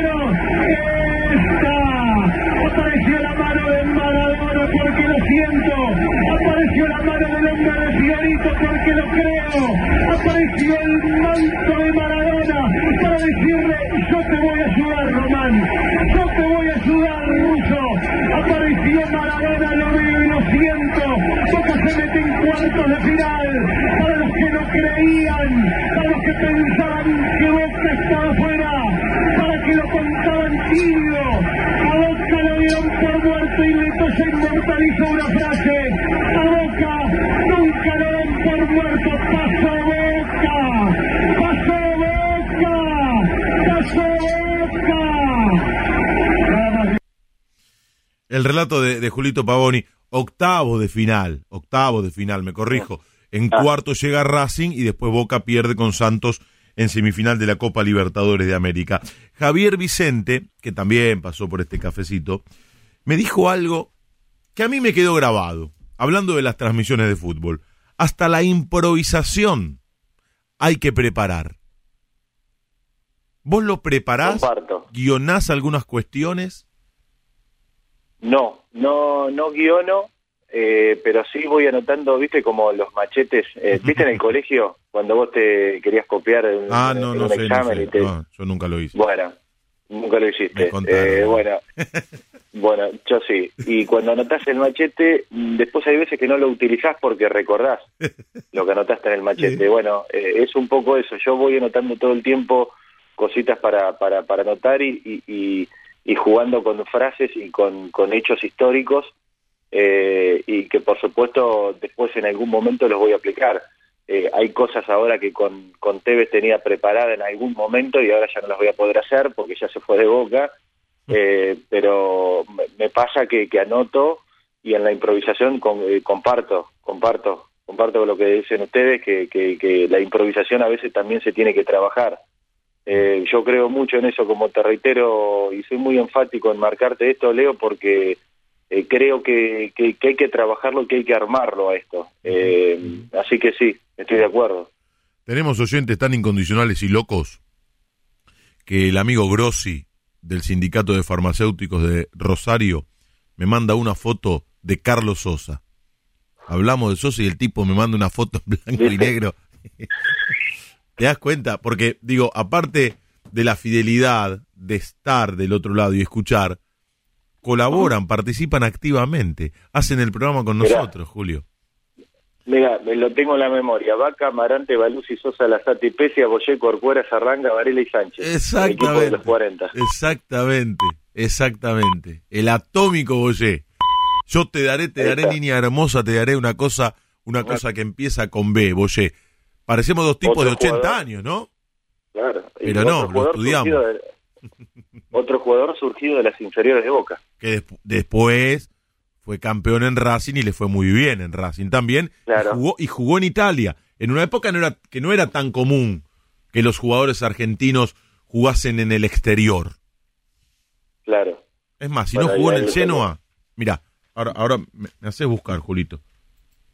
apareció la mano del hombre de Fiorito porque lo creo, apareció el manto de Maradona para decirle yo te voy a ayudar Román, yo te voy a ayudar Ruso, apareció Maradona, lo veo y lo siento, Boca se mete en cuartos de final, para los que no creían, para los que pensaban que Boca estaba fuera, para que lo contaban tibio, a Boca lo dieron se inmortalizó una frase, a Boca nunca lo dan por muerto, pasó Boca, pasó Boca, pasó Boca. El relato de, de Julito Pavoni, octavo de final, octavo de final, me corrijo. En cuarto llega Racing y después Boca pierde con Santos en semifinal de la Copa Libertadores de América. Javier Vicente, que también pasó por este cafecito, me dijo algo que a mí me quedó grabado, hablando de las transmisiones de fútbol. Hasta la improvisación hay que preparar. ¿Vos lo preparás? Comparto. ¿Guionás algunas cuestiones? No, no, no guiono, eh, pero sí voy anotando, viste, como los machetes. Eh, [laughs] ¿Viste en el colegio cuando vos te querías copiar Ah, no, no sé, no sé. y te... No, yo nunca lo hice. Bueno, nunca lo hiciste. Eh, bueno, [laughs] bueno, yo sí. Y [laughs] cuando anotás el machete, después hay veces que no lo utilizás porque recordás [laughs] lo que anotaste en el machete. Sí. Bueno, eh, es un poco eso. Yo voy anotando todo el tiempo cositas para, para, para anotar y, y, y- y jugando con frases y con, con hechos históricos eh, y que por supuesto después en algún momento los voy a aplicar. Eh, hay cosas ahora que con, con Tevez tenía preparada en algún momento y ahora ya no las voy a poder hacer porque ya se fue de boca, eh, pero me, pasa que, que anoto y en la improvisación con- eh, comparto, comparto, comparto lo que dicen ustedes, que, la improvisación a veces también se tiene que trabajar. Eh, yo creo mucho en eso, como te reitero, y soy muy enfático en marcarte esto, Leo, porque eh, creo que, que, que hay que trabajarlo, que hay que armarlo a esto. Eh, así que sí, estoy de acuerdo. Tenemos oyentes tan incondicionales y locos que el amigo Grossi del Sindicato de Farmacéuticos de Rosario me manda una foto de Carlos Sosa. Hablamos de Sosa y el tipo me manda una foto en blanco y negro. [laughs] ¿Te das cuenta? Porque, digo, aparte de la fidelidad de estar del otro lado y escuchar, colaboran, participan activamente, hacen el programa con nosotros, Julio. Mira, me lo tengo en la memoria. Vaca, Marante, Baluzzi, Sosa, Lazati, Pesia, Boyé, Corcuera, Zarranga, Varela y Sánchez. El equipo de Exactamente. los 40. Exactamente, exactamente. El atómico Boyé. Yo te daré, te Ahí daré, está. niña hermosa, te daré una cosa, una cosa que empieza con B, Boyé. Parecemos dos tipos Otro de 80 jugador. años, ¿no? Claro. Pero no, lo estudiamos. de- otro jugador surgido de las inferiores de Boca. Que despu- después fue campeón en Racing y le fue muy bien en Racing también. Claro. Y, jugó, y jugó en Italia. En una época no era, que no era tan común que los jugadores argentinos jugasen en el exterior. Claro. Es más, si Bueno, no jugó en el Genoa, mira, ahora, ahora me, me haces buscar, Julito.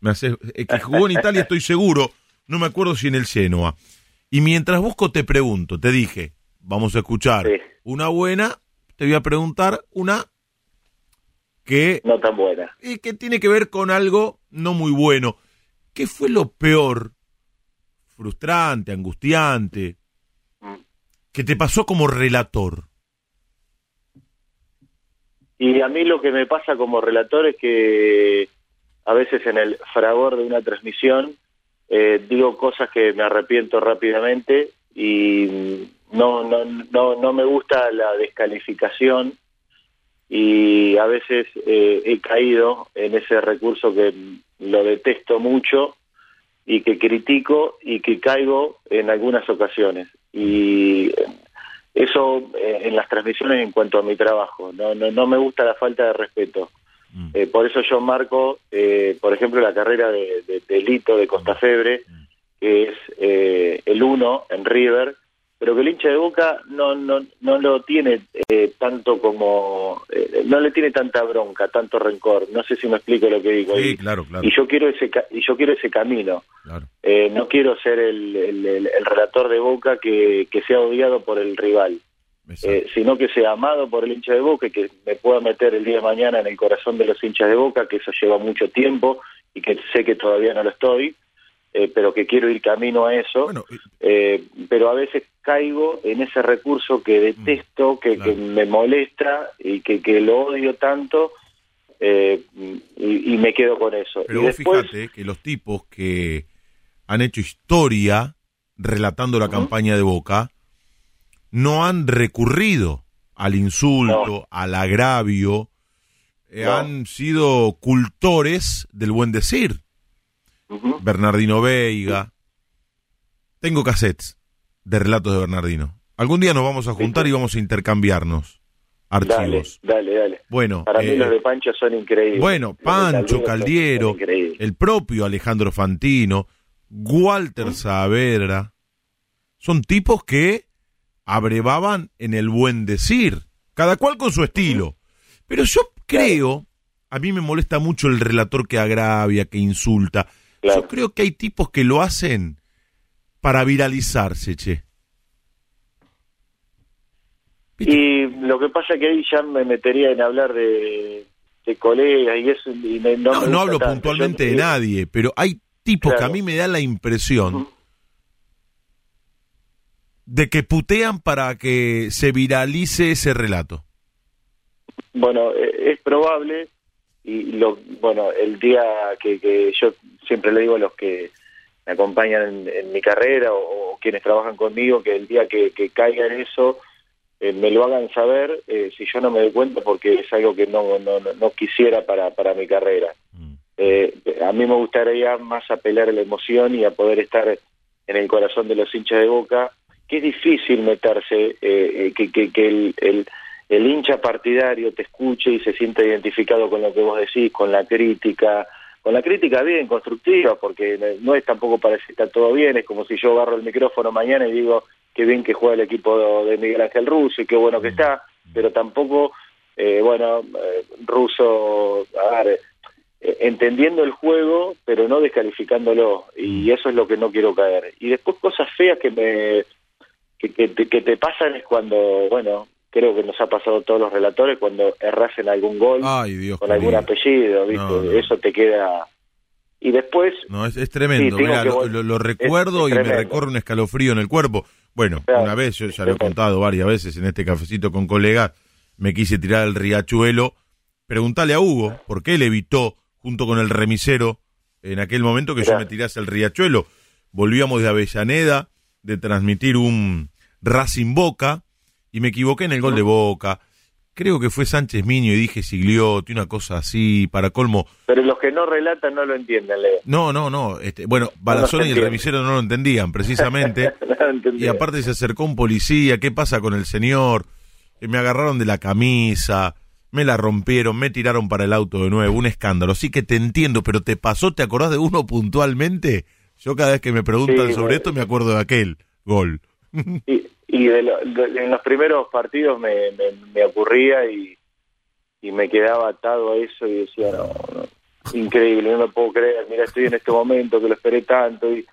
Me haces, eh, que jugó en Italia [laughs] estoy seguro, no me acuerdo si en el Genoa. Y mientras busco te pregunto, te dije, vamos a escuchar Sí. una buena, te voy a preguntar una que, No tan buena. y que tiene que ver con algo no muy bueno. ¿Qué fue lo peor, frustrante, angustiante, Mm. que te pasó como relator? Y a mí lo que me pasa como relator es que a veces en el fragor de una transmisión eh, digo cosas que me arrepiento rápidamente y no, no, no, no me gusta la descalificación y a veces eh, he caído en ese recurso que lo detesto mucho y que critico y que caigo en algunas ocasiones. Y eso eh, en las transmisiones en cuanto a mi trabajo. No, no, no me gusta la falta de respeto. Mm. Eh, por eso yo marco, eh, por ejemplo, la carrera de, de, de Lito de Costa Febre, que es eh, el uno en River, pero que el hincha de Boca no no no lo tiene eh, tanto como eh, no le tiene tanta bronca, tanto rencor. No sé si me explico lo que digo. Sí, y, claro, claro, y yo quiero ese y yo quiero ese camino. claro. Eh, no quiero ser el, el, el- el relator de Boca que, que sea odiado por el rival, eh, sino que sea amado por el hincha de Boca y que me pueda meter el día de mañana en el corazón de los hinchas de Boca, que eso lleva mucho tiempo y que sé que todavía no lo estoy, eh, pero que quiero ir camino a eso. Bueno, eh, pero a veces caigo en ese recurso que detesto, que, Mm, claro. que me molesta y que, que lo odio tanto eh, y, y me quedo con eso. Pero y vos después, fíjate que los tipos que han hecho historia relatando la campaña de Boca no han recurrido al insulto, al agravio, No. han sido cultores del buen decir. Bernardino Veiga. Tengo cassettes de relatos de Bernardino. Algún día nos vamos a juntar y vamos a intercambiarnos archivos. dale, dale. Bueno, Para mí eh, los de Pancho son increíbles. bueno, Pancho Caldiero, el propio Alejandro Fantino, Walter Saavedra, son tipos que abrevaban en el buen decir, cada cual con su estilo. Pero yo creo, a mí me molesta mucho el relator que agravia, que insulta. Claro. Yo creo que hay tipos que lo hacen para viralizarse, che. Y lo que pasa que ahí ya me metería en hablar de, de colegas y eso. y me- no, No, me no gusta hablo tanto. puntualmente Yo- de nadie, pero hay tipos que a mí me da la impresión de que putean para que se viralice ese relato. Bueno, eh, es probable y lo bueno el día que, que yo siempre le digo a los que me acompañan en, en mi carrera o, o quienes trabajan conmigo que el día que, que caiga en eso eh, me lo hagan saber eh, si yo no me doy cuenta porque es algo que no no, no- no quisiera para, para mi carrera. Mm. Eh, a mí me gustaría más apelar a la emoción y a poder estar en el corazón de los hinchas de Boca, que es difícil meterse, eh, que, que, que el, el, el hincha partidario te escuche y se sienta identificado con lo que vos decís, con la crítica, con la crítica bien, constructiva, porque no es tampoco para decir está todo bien, es como si yo agarro el micrófono mañana y digo qué bien que juega el equipo de Miguel Ángel Russo y qué bueno que está, pero tampoco, eh, bueno, eh, Russo, a ver, eh, entendiendo el juego, pero no descalificándolo, y eso es lo que no quiero caer. Y después cosas feas que me que, que, que te pasan es cuando, bueno, creo que nos ha pasado a todos los relatores, cuando erras en algún gol Ay, Dios con algún apellido, ¿viste? No, no. Eso te queda... Y después, No, es, es tremendo. Sí, Mirá, lo, vol- lo- lo recuerdo es y me recorre un escalofrío en el cuerpo. Bueno, Claro, una vez, yo ya lo he contado varias veces en este cafecito con colegas, me quise tirar al riachuelo. Preguntale a Hugo por qué él evitó, junto con el remisero, en aquel momento que yo me tirase al riachuelo. Volvíamos de Avellaneda de transmitir un Racing Boca y me equivoqué en el gol de Boca. creo que fue Sánchez Miño y dije Sigliotti, una cosa así, para colmo. Pero los que no relatan no lo entienden, Leo. No, no, no. Este, bueno, Balazón y el remisero no lo entendían, precisamente. [laughs] y aparte se acercó un policía, ¿qué pasa con el señor? me agarraron de la camisa, me la rompieron, me tiraron para el auto de nuevo, un escándalo. Sí que te entiendo, pero ¿te pasó? ¿Te acordás de uno puntualmente? Yo cada vez que me preguntan sobre esto me acuerdo de aquel gol. Y, y de en los primeros partidos me, me, ocurría y, y, me quedaba atado a eso y decía, no, increíble, no me puedo creer, mira, estoy en este momento que lo esperé tanto y,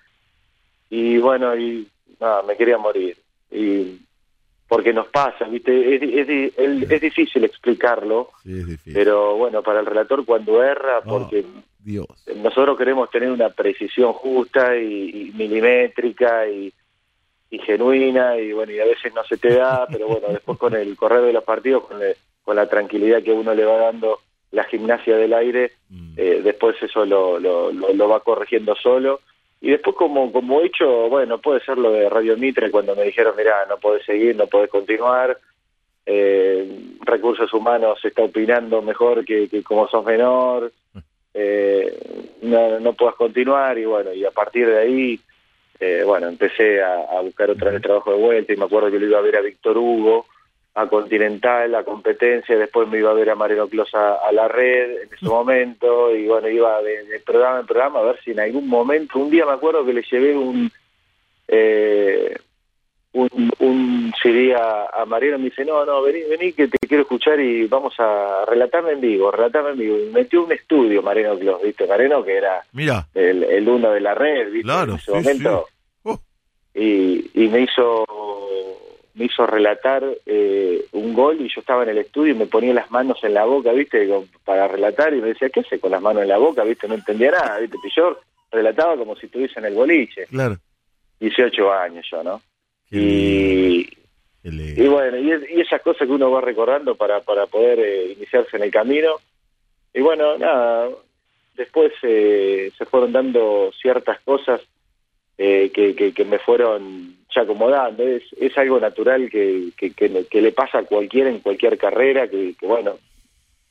y bueno, y nada, me quería morir. Y porque nos pasa, ¿viste? Es, es, es, difícil explicarlo, pero bueno, para el relator cuando erra, oh, porque nosotros queremos tener una precisión justa y milimétrica y, y genuina y bueno, y a veces no se te da, [laughs] pero bueno, después con el correr de los partidos, con, con la tranquilidad que uno le va dando la gimnasia del aire, mm. eh, después eso lo, lo, lo, va corrigiendo solo. Y después como, como hecho, bueno, puede ser lo de Radio Mitre cuando me dijeron, mira, no podés seguir, no podés continuar, eh, recursos humanos está opinando mejor que, que como sos menor, eh, no, no puedas continuar y bueno, y a partir de ahí eh, bueno, empecé a, buscar otra vez trabajo de vuelta y me acuerdo que lo iba a ver a Víctor Hugo, a Continental, a competencia, después me iba a ver a Mariano Closa a, la red en ese momento, y bueno, iba de, programa en programa a ver si en algún momento, un día me acuerdo que le llevé un eh, un, un CD a, Mariano, me dice, no, no, vení, vení que te quiero escuchar y vamos a relatarme en vivo, relatarme en vivo. Y metió un estudio Mariano Clos, ¿viste? Mariano que era Mira. El, el uno de la red, ¿viste? Claro, en ese momento. Oh. Y, y me hizo me hizo relatar eh, un gol y yo estaba en el estudio y me ponía las manos en la boca, ¿viste? Para relatar y me decía, ¿qué sé con las manos en la boca? ¿Viste? No entendía nada, ¿viste? Y yo relataba como si estuviese en el boliche. Claro. 18 años yo, ¿no? Y, y bueno, y, esas cosas que uno va recordando para, para poder eh, iniciarse en el camino. Y bueno, nada, después eh, se fueron dando ciertas cosas eh, que, que, me fueron ya acomodando. Es, es algo natural que, que, que, le pasa a cualquiera en cualquier carrera, que, bueno,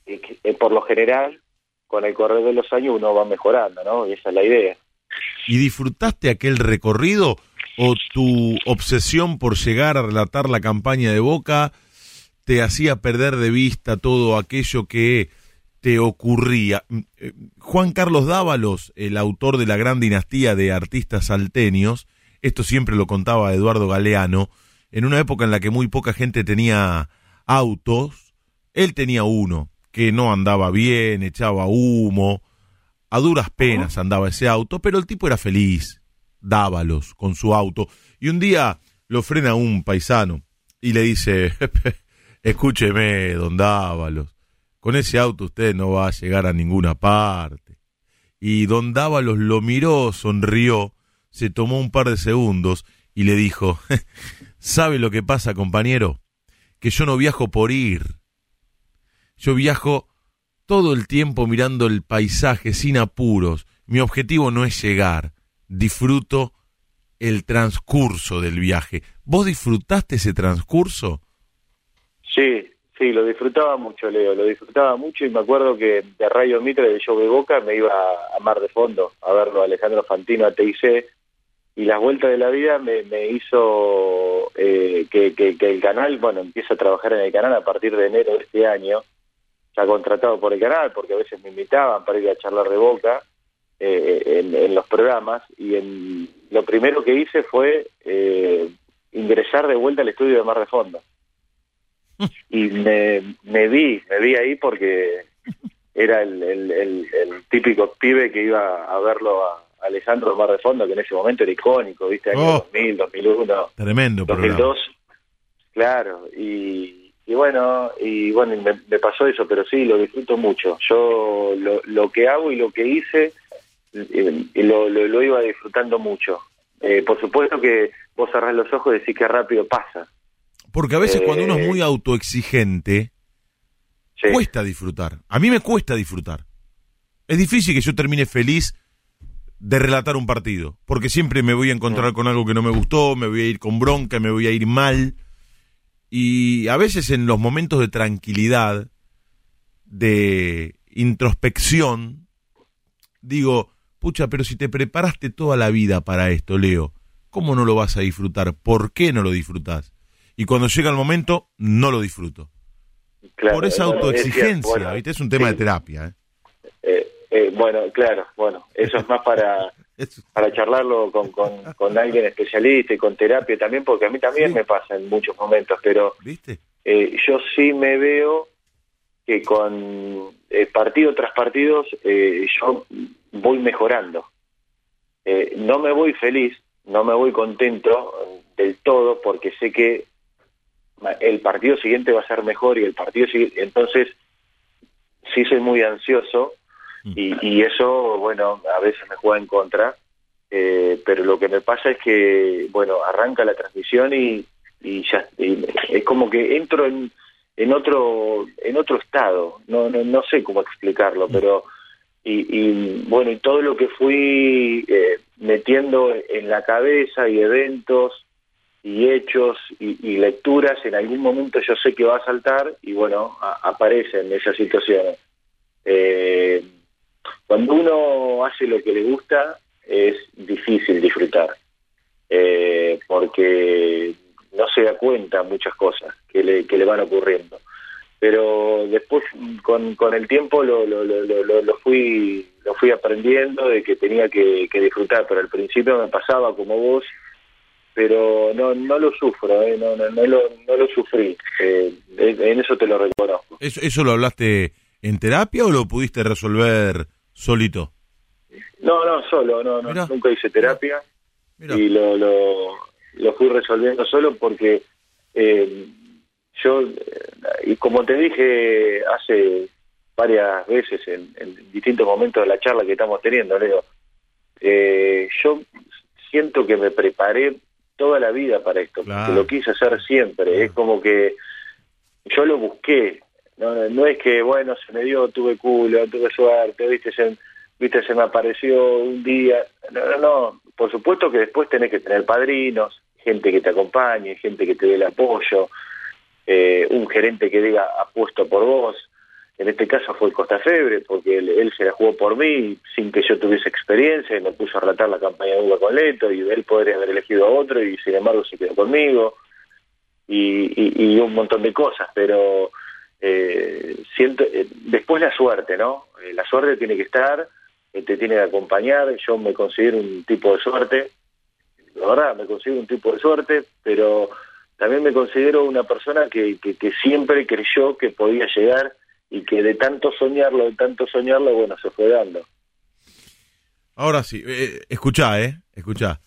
que, por lo general, con el correr de los años uno va mejorando, ¿no? Y esa es la idea. ¿Y disfrutaste aquel recorrido? O tu obsesión por llegar a relatar la campaña de Boca te hacía perder de vista todo aquello que te ocurría. Mm, eh, Juan Carlos Dávalos, el autor de la gran dinastía de artistas salteños, esto siempre lo contaba Eduardo Galeano, en una época en la que muy poca gente tenía autos, él tenía uno que no andaba bien, echaba humo, a duras penas andaba ese auto, pero el tipo era feliz, Dávalos con su auto. Y un día lo frena un paisano y le dice, [laughs] escúcheme, don Dávalos, con ese auto usted no va a llegar a ninguna parte. Y don Dávalos lo miró, sonrió, se tomó un par de segundos y le dijo, [laughs] ¿sabe lo que pasa, compañero? Que yo no viajo por ir. Yo viajo todo el tiempo mirando el paisaje sin apuros. Mi objetivo no es llegar, disfruto el transcurso del viaje. ¿Vos disfrutaste ese transcurso? Sí, sí, lo disfrutaba mucho, Leo, lo disfrutaba mucho y me acuerdo que de Radio Mitre de Show de Boca me iba a Mar de Fondo a verlo a Alejandro Fantino a TIC y las vueltas de la vida me, me hizo eh, que, el canal, bueno, empiece a trabajar en el canal a partir de enero de este año, ya contratado por el canal porque a veces me invitaban para ir a charlar de Boca eh, en, los programas y en, lo primero que hice fue eh, ingresar de vuelta al estudio de Mar de Fondo. Y me, me vi, me vi ahí porque era el, el, típico pibe que iba a verlo a Alejandro Mar de Fondo, que en ese momento era icónico, ¿viste? Año 2000, 2001. Tremendo, 2002. Claro, y, y bueno, y bueno, me, me, pasó eso, pero sí, lo disfruto mucho. Yo lo, lo que hago y lo que hice y lo, lo, iba disfrutando mucho. Eh, por supuesto que vos cerrás los ojos y decís que rápido pasa. Porque a veces cuando uno es muy eh, autoexigente, cuesta disfrutar. A mí me cuesta disfrutar. Es difícil que yo termine feliz de relatar un partido, porque siempre me voy a encontrar con algo que no me gustó, me voy a ir con bronca, me voy a ir mal. Y a veces en los momentos de tranquilidad, de introspección, digo, pucha, pero si te preparaste toda la vida para esto, Leo, ¿cómo no lo vas a disfrutar? ¿Por qué no lo disfrutas? Y cuando llega el momento, no lo disfruto. Claro, Por esa autoexigencia, bueno, ¿viste? Es un tema sí. de terapia, ¿eh? Eh, eh, bueno, claro, bueno, eso es más para [laughs] para charlarlo con, con, con alguien especialista y con terapia también, porque a mí también Sí. me pasa en muchos momentos, pero ¿Viste? eh, yo sí me veo que con eh, partido tras partido eh, yo voy mejorando. Eh, no me voy feliz, no me voy contento del todo, porque sé que el partido siguiente va a ser mejor y el partido siguiente, entonces sí soy muy ansioso y, y eso, bueno, a veces me juega en contra, eh, pero lo que me pasa es que, bueno, arranca la transmisión y, y ya y es como que entro en, en otro en otro estado, no, no, no sé cómo explicarlo, pero y, y bueno, y todo lo que fui eh, metiendo en la cabeza y eventos y hechos y, lecturas, en algún momento yo sé que va a saltar y bueno, a- aparecen esas situaciones. Eh, cuando uno hace lo que le gusta es difícil disfrutar eh, porque no se da cuenta muchas cosas que le, que le van ocurriendo. Pero después con, con el tiempo lo, lo, lo, lo, lo fui lo fui aprendiendo de que tenía que, que disfrutar pero al principio me pasaba como vos pero no no lo sufro eh, no, no, no lo no lo sufrí. Eh, en eso te lo reconozco. ¿Eso, ¿Eso lo hablaste en terapia o lo pudiste resolver solito? no no solo no, no nunca hice terapia. Y lo, lo, lo fui resolviendo solo porque eh, yo, eh, y como te dije hace varias veces en, en distintos momentos de la charla que estamos teniendo, Leo, eh, yo siento que me preparé toda la vida para esto, Claro. porque lo quise hacer siempre, es como que yo lo busqué, no, no es que, bueno, se me dio, tuve culo, tuve suerte, viste, se, viste, se me apareció un día, no, no, no, por supuesto que después tenés que tener padrinos, gente que te acompañe, gente que te dé el apoyo, eh, un gerente que diga apuesto por vos, en este caso fue Costa Febre, porque él, se la jugó por mí sin que yo tuviese experiencia y me puso a relatar la campaña de Uva con Leto y él podría haber elegido a otro y sin embargo se quedó conmigo y, y, y un montón de cosas, pero eh, siento eh, después la suerte, ¿no? Eh, la suerte tiene que estar, eh, te tiene que acompañar, yo me considero un tipo de suerte, la verdad, me considero un tipo de suerte, pero también me considero una persona que, que, que siempre creyó que podía llegar y que de tanto soñarlo, de tanto soñarlo, bueno, se fue dando. ahora sí, eh, escuchá, ¿eh? Escuchá.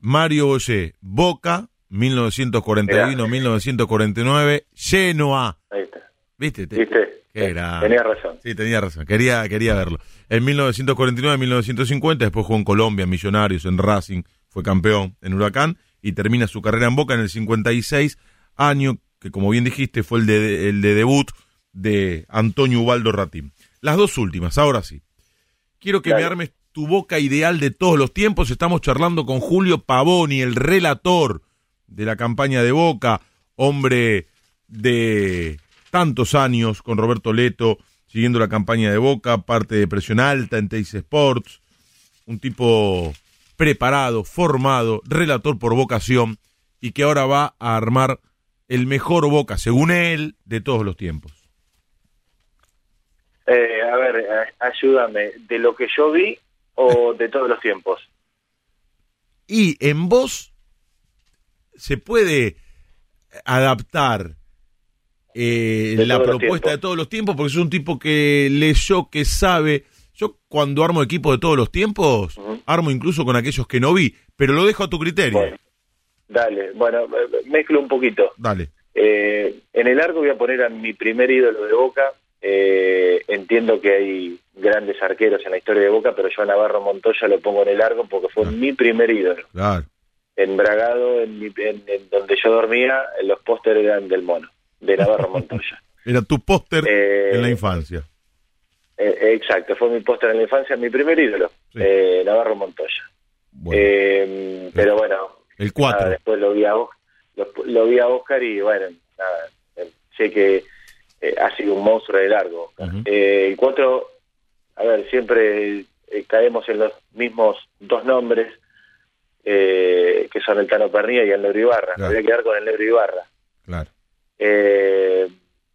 Mario Boyé, Boca, 1941-1949, Genoa. Ahí está. ¿Viste? Te- ¿Viste? Eh. Tenía razón. Sí, tenía razón. Quería, quería verlo. En 1949-1950, después jugó en Colombia, en Millonarios, en Racing, fue campeón en Huracán y termina su carrera en Boca en el 56, año que, como bien dijiste, fue el de, el de debut de Antonio Ubaldo Ratín. Las dos últimas, ahora sí. Quiero que me armes tu boca ideal de todos los tiempos. Estamos charlando con Julio Pavoni, el relator de la campaña de Boca, hombre de tantos años con Roberto Leto, siguiendo la campaña de Boca, parte de presión alta en Teis Sports, un tipo preparado, formado, relator por vocación y que ahora va a armar el mejor Boca, según él, de todos los tiempos. Eh, a ver, eh, ayúdame, ¿de lo que yo vi o [laughs] de todos los tiempos? Y en vos se puede adaptar eh, la propuesta de todos los tiempos, porque es un tipo que leyó, que sabe. Yo cuando armo equipo de todos los tiempos, armo incluso con aquellos que no vi, pero lo dejo a tu criterio. Bueno, dale, bueno, mezclo un poquito. Dale. Eh, en el arco voy a poner a mi primer ídolo de Boca. Eh, entiendo que hay grandes arqueros en la historia de Boca, pero yo a Navarro Montoya lo pongo en el arco porque fue mi primer ídolo. Claro. En Bragado, en, mi- en- en donde yo dormía, los pósteres eran del mono, de Navarro [laughs] Montoya. Era tu póster Eh, en la infancia. Eh, exacto, fue mi póster en la infancia, mi primer ídolo, Sí. eh, Navarro Montoya. Bueno, Eh, pero bueno, el 4. nada, después lo vi a lo, lo vi a Oscar y bueno, nada, eh, sé que eh, ha sido un monstruo de largo. El cuatro, a ver, siempre caemos en los mismos dos nombres, eh, que son el Tano Pernilla y el Negro Ibarra. Claro. Me voy a quedar con el Negro Ibarra. Claro. Eh,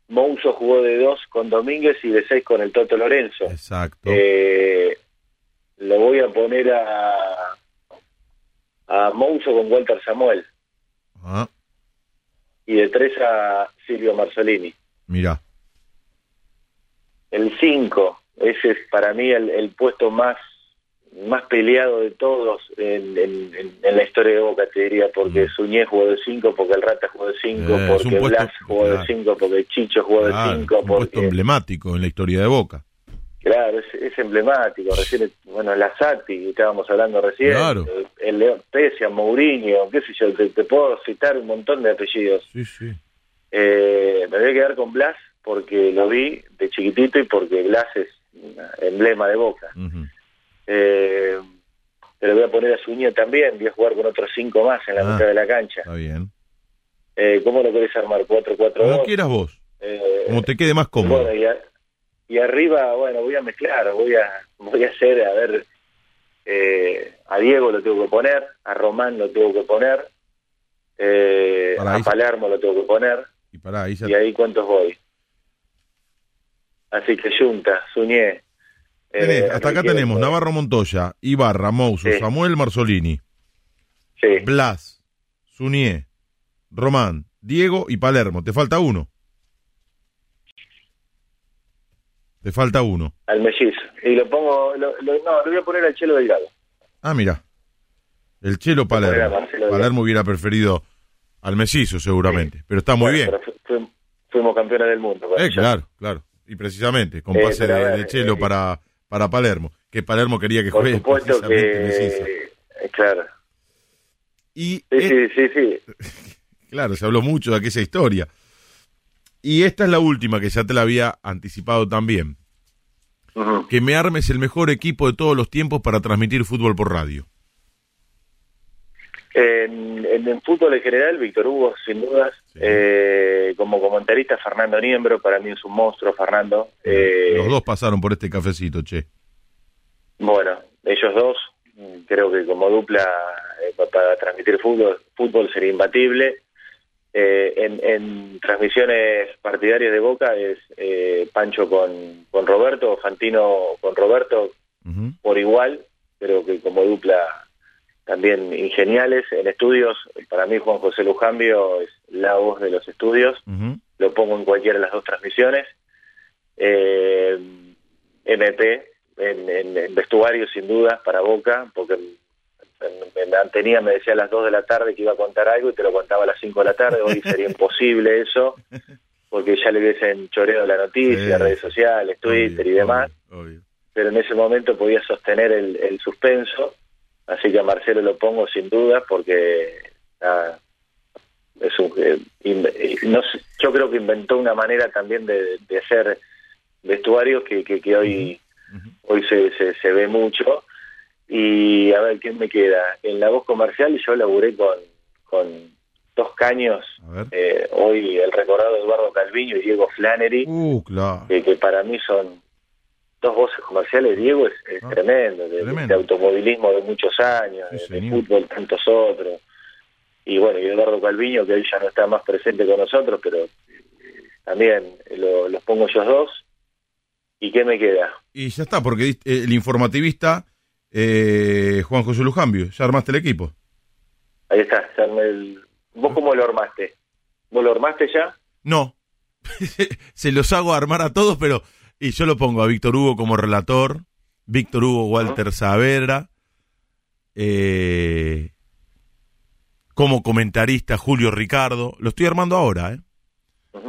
Mouso jugó de dos con Domínguez y de seis con el Toto Lorenzo. Exacto. Eh, lo voy a poner a, a Mouso con Walter Samuel Ah, y de tres a Silvio Marzolini. mira. El 5, ese es para mí el, el puesto más más peleado de todos en, en- en- en la historia de Boca, te diría, porque Mm. Suñé jugó de 5, porque el Rata jugó de 5, Eh, porque puesto- Blas jugó de claro. 5, porque Chicho jugó de Claro, 5, un puesto emblemático en la historia de Boca. Claro, es, es emblemático. Recién, bueno, la Sati, estábamos hablando recién. Claro. El León Pesia, Mourinho, qué sé yo, te, te puedo citar un montón de apellidos. Sí, sí. Eh, me voy a quedar con Blas porque lo vi de chiquitito y porque Blas es emblema de Boca. Ujú. Eh, pero voy a poner a Suñé también, voy a jugar con otros cinco más en la Ah. mitad de la cancha. Está bien. Eh, ¿Cómo lo querés armar? ¿4-4-2? Como quieras vos. Eh, Como te quede más cómodo. Bueno, y, a- y arriba, bueno, voy a mezclar, voy a, voy a hacer, a ver, eh, a Diego lo tengo que poner, a Román lo tengo que poner, eh, a Palermo lo tengo que poner, Y pará, ahí ya y ahí cuántos voy. Así que Junta, Suñé. Tenés, eh, hasta acá tenemos Navarro Montoya, Ibarra, Mouso, Sí. Samuel Marzolini, Sí, Blas, Sunié, Román, Diego y Palermo. Te falta uno. Te falta uno. al mellizo. Y lo pongo, lo, lo- no, lo voy a poner al Chelo Delgado. Ah, mira. El Chelo Palermo. Palermo hubiera preferido al Mesizo seguramente. Pero está muy Bueno, bien. fu- fuimos, campeones del mundo. Eh, claro, claro. Y precisamente, con Eh, pase de Chelo eh, para, para Palermo. Que Palermo quería que Por juegue supuesto precisamente Mesizo. que... Claro. Y Sí, eh, sí, sí, sí. [laughs] Claro, se habló mucho de aquella historia. Y esta es la última que ya te la había anticipado también. Que me armes el mejor equipo de todos los tiempos para transmitir fútbol por radio. En, fútbol en general, Víctor Hugo, sin dudas. Sí. Eh, como comentarista, Fernando Niembro, para mí es un monstruo, Fernando. Eh, Los dos pasaron por este cafecito, che. Bueno, ellos dos, creo que como dupla eh, pa- para transmitir fútbol, fútbol sería imbatible. Eh, en, en transmisiones partidarias de Boca es eh, Pancho con, con Roberto, Fantino con Roberto por igual, creo que como dupla también ingeniales. En estudios, para mí Juan José Lujambio es la voz de los estudios, lo pongo en cualquiera de las dos transmisiones. Eh, MP, en, en- en vestuario sin duda para Boca, porque en, la antenía me decía a las 2 de la tarde que iba a contar algo y te lo contaba a las 5 de la tarde, hoy sería [laughs] imposible eso, porque ya le hubiesen choreado la noticia, redes sociales, Twitter Obvio, y demás obvio, obvio. pero en ese momento podía sostener el, el suspenso, así que a Marcelo lo pongo sin duda porque nada, es un, eh, in- eh, no sé, yo creo que inventó una manera también de, de hacer vestuarios que, que, que hoy hoy se, se, se ve mucho. Y a ver quién me queda en la voz comercial yo laburé con, con dos caños eh, hoy el recordado Eduardo Calviño y Diego Flannery Uh, claro. que, que para mí son dos voces comerciales. Diego es, es Ah, tremendo, de, tremendo. de automovilismo de muchos años, Sí, de, fútbol tantos otros. Y bueno, y Eduardo Calviño, que él ya no está más presente con nosotros, pero eh, también lo- los pongo ellos dos. ¿Y qué me queda? Y ya está, porque eh, el informativista eh, Juan José Lujambio, ya armaste el equipo. Ahí está. armó el- ¿Vos cómo lo armaste? ¿Vos lo armaste ya? No. [laughs] Se los hago armar a todos, pero. Y yo lo pongo a Víctor Hugo como relator, Víctor Hugo Walter Saavedra, eh, como comentarista Julio Ricardo. Lo estoy armando ahora, ¿eh?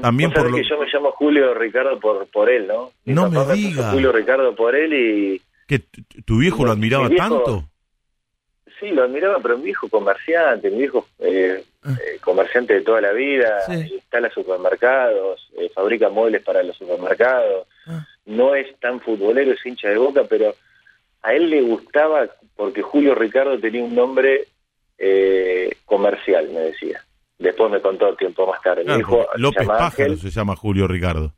También por lo- que yo me llamo Julio Ricardo por, por él, ¿no? Mi No me diga. Julio Ricardo por él y... ¿Que tu, viejo lo Mi admiraba viejo- tanto? Sí, lo admiraba, pero mi viejo comerciante, mi viejo eh, eh, comerciante de toda la vida, Ah. Sí. instala supermercados, eh, fabrica muebles para los supermercados, Ah. No es tan futbolero, es hincha de boca, pero a él le gustaba porque Julio Ricardo tenía un nombre eh, comercial, me decía. después me contó tiempo más tarde. Claro, porque López Pájaro Ángel. se llama Julio Ricardo.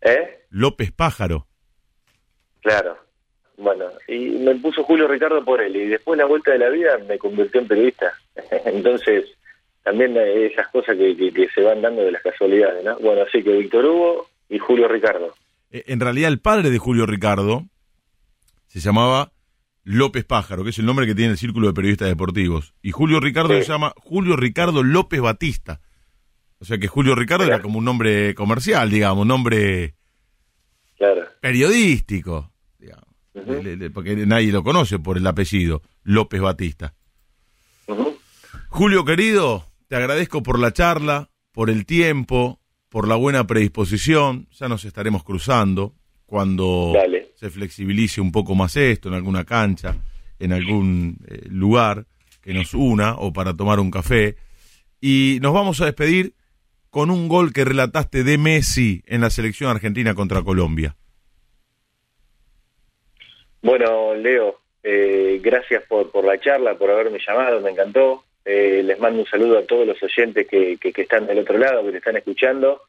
¿Eh? López Pájaro. Claro. Bueno, y me puso Julio Ricardo por él, y después la vuelta de la vida me convirtió en periodista. [laughs] Entonces, también esas cosas que, que- que se van dando de las casualidades, ¿no? Bueno, así que Víctor Hugo y Julio Ricardo. Eh, En realidad el padre de Julio Ricardo se llamaba López Pájaro, que es el nombre que tiene el Círculo de Periodistas Deportivos. Y Julio Ricardo Sí. se llama Julio Ricardo López Batista. O sea que Julio Ricardo era como un nombre comercial, digamos, un nombre Claro. periodístico, digamos. Ujú. Le- le- porque nadie lo conoce por el apellido, López Batista. Julio querido, te agradezco por la charla, por el tiempo, por la buena predisposición. Ya nos estaremos cruzando cuando Dale. se flexibilice un poco más esto, en alguna cancha, en algún eh, lugar que nos una o para tomar un café. Y nos vamos a despedir con un gol que relataste de Messi en la selección argentina contra Colombia. Bueno, Leo, eh, gracias por, por la charla, por haberme llamado, me encantó. Eh, les mando un saludo a todos los oyentes que, que, están del otro lado, que te están escuchando.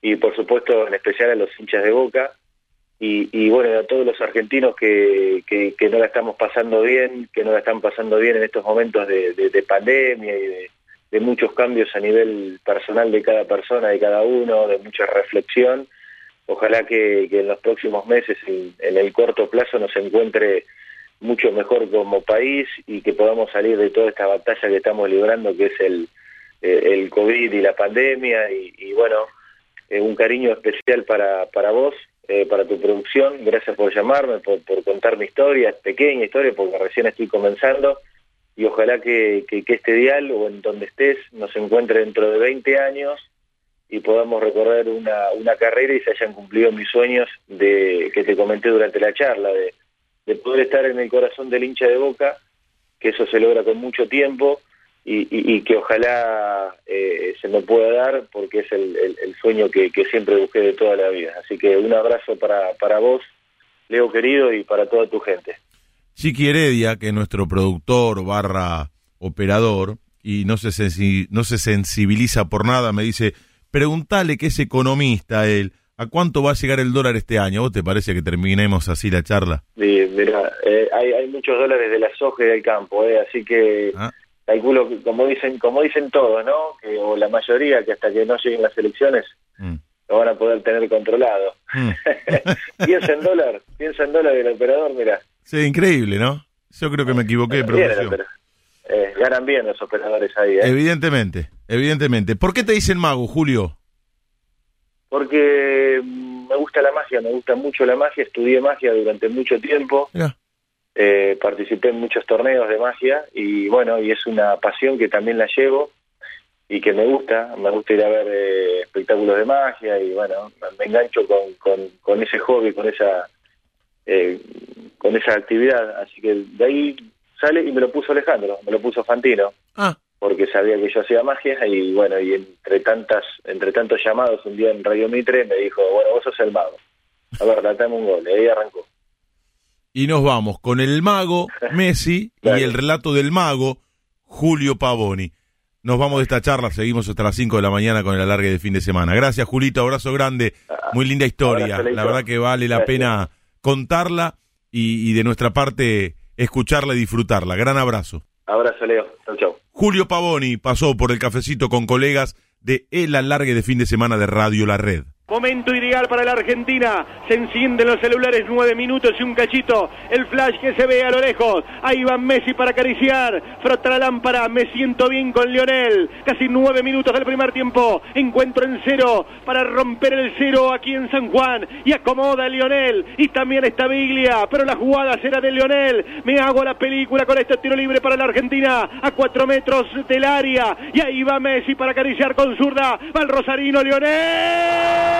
Y por supuesto, en especial a los hinchas de Boca. Y, y bueno, a todos los argentinos que, que, no la estamos pasando bien, que no la están pasando bien en estos momentos de, de- de pandemia y de, muchos cambios a nivel personal de cada persona, de cada uno, de mucha reflexión. Ojalá que, que en los próximos meses, en, en el corto plazo, nos encuentre mucho mejor como país y que podamos salir de toda esta batalla que estamos librando, que es el, eh, el COVID y la pandemia. Y, y bueno, eh, un cariño especial para, para vos, eh, para tu producción. Gracias por llamarme, por, por contar mi historia, pequeña historia, porque recién estoy comenzando. Y ojalá que, que, que este dial o en donde estés nos encuentre dentro de 20 años y podamos recorrer una, una carrera y se hayan cumplido mis sueños de que te comenté durante la charla, de, de poder estar en el corazón del hincha de boca, que eso se logra con mucho tiempo y, que ojalá eh, se me pueda dar porque es el, sueño que, siempre busqué de toda la vida. Así que un abrazo para, para vos, Leo querido, y para toda tu gente. Chiqui Heredia, que es nuestro productor barra operador, y no se, no se sensibiliza por nada, me dice, pregúntale que es economista él, ¿a cuánto va a llegar el dólar este año? ¿Vos te parece que terminemos así la charla? Y, mira, eh, hay, hay muchos dólares de la soja y del campo, eh, así que Ah, calculo que como dicen como dicen todos, ¿no? Que, o la mayoría que hasta que no lleguen las elecciones mm, lo van a poder tener controlado. mm. [laughs] piensa en dólar, piensa en dólar del operador, mira. Sí, increíble, ¿no? Yo creo que me equivoqué el opera- eh, ganan bien los operadores ahí, ¿eh? Evidentemente, evidentemente. ¿Por qué te dicen mago, Julio? Porque mm, me gusta la magia, me gusta mucho la magia, estudié magia durante mucho tiempo, eh, participé en muchos torneos de magia y bueno, y es una pasión que también la llevo y que me gusta, me gusta ir a ver eh, espectáculos de magia y bueno, me engancho con, con, con ese hobby, con esa eh, con esa actividad, así que de ahí sale y me lo puso Alejandro, me lo puso Fantino, Ah, porque sabía que yo hacía magia y bueno, y entre tantas, entre tantos llamados un día en Radio Mitre me dijo, bueno, vos sos el mago, a ver, datame un gol, y ahí arrancó. y nos vamos con el mago [laughs] Messi y el relato del mago Julio Pavoni. Nos vamos de esta charla, seguimos hasta las 5 de la mañana con el alargue de fin de semana. Gracias, Julito, abrazo grande, muy linda historia. abrazo. La verdad que vale la Gracias. pena contarla y, y de nuestra parte escucharla y disfrutarla. Gran abrazo. Abrazo, Leo, chau, chau. Julio Pavoni pasó por el cafecito con colegas de El Alargue de fin de semana de Radio La Red. Momento ideal para la Argentina. Se encienden los celulares, nueve minutos y un cachito. El flash que se ve a lo lejos. Ahí va Messi para acariciar. Frota la lámpara. Me siento bien con Lionel. Casi nueve minutos del primer tiempo. Encuentro en cero para romper el cero aquí en San Juan. Y acomoda a Lionel. Y también está Biglia. Pero la jugada será de Lionel. Me hago la película con este tiro libre para la Argentina. A cuatro metros del área. Y ahí va Messi para acariciar con zurda. Va el Rosarino Lionel.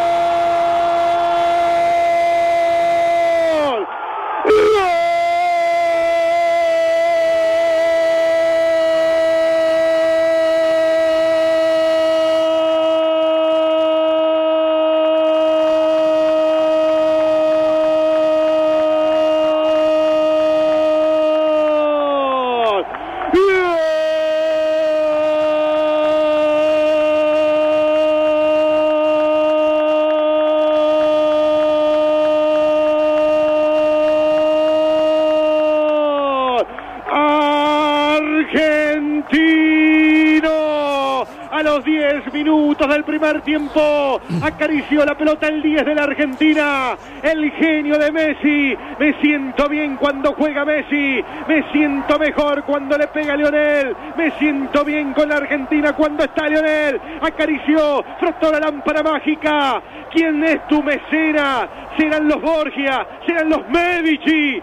tiempo acarició la pelota el 10 de la Argentina. El genio de Messi. Me siento bien cuando juega Messi. Me siento mejor cuando le pega a Lionel. Me siento bien con la Argentina cuando está Lionel. Acarició, frotó la lámpara mágica. ¿Quién es tu mecena? Serán los Borgia, serán los Medici.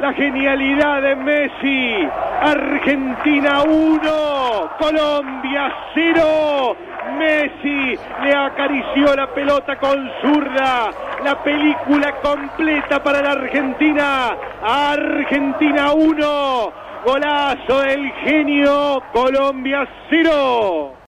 La genialidad de Messi. Argentina 1, Colombia 0. Messi le acarició la pelota con zurda. La película completa para la Argentina. Argentina 1. Golazo del genio. Colombia 0.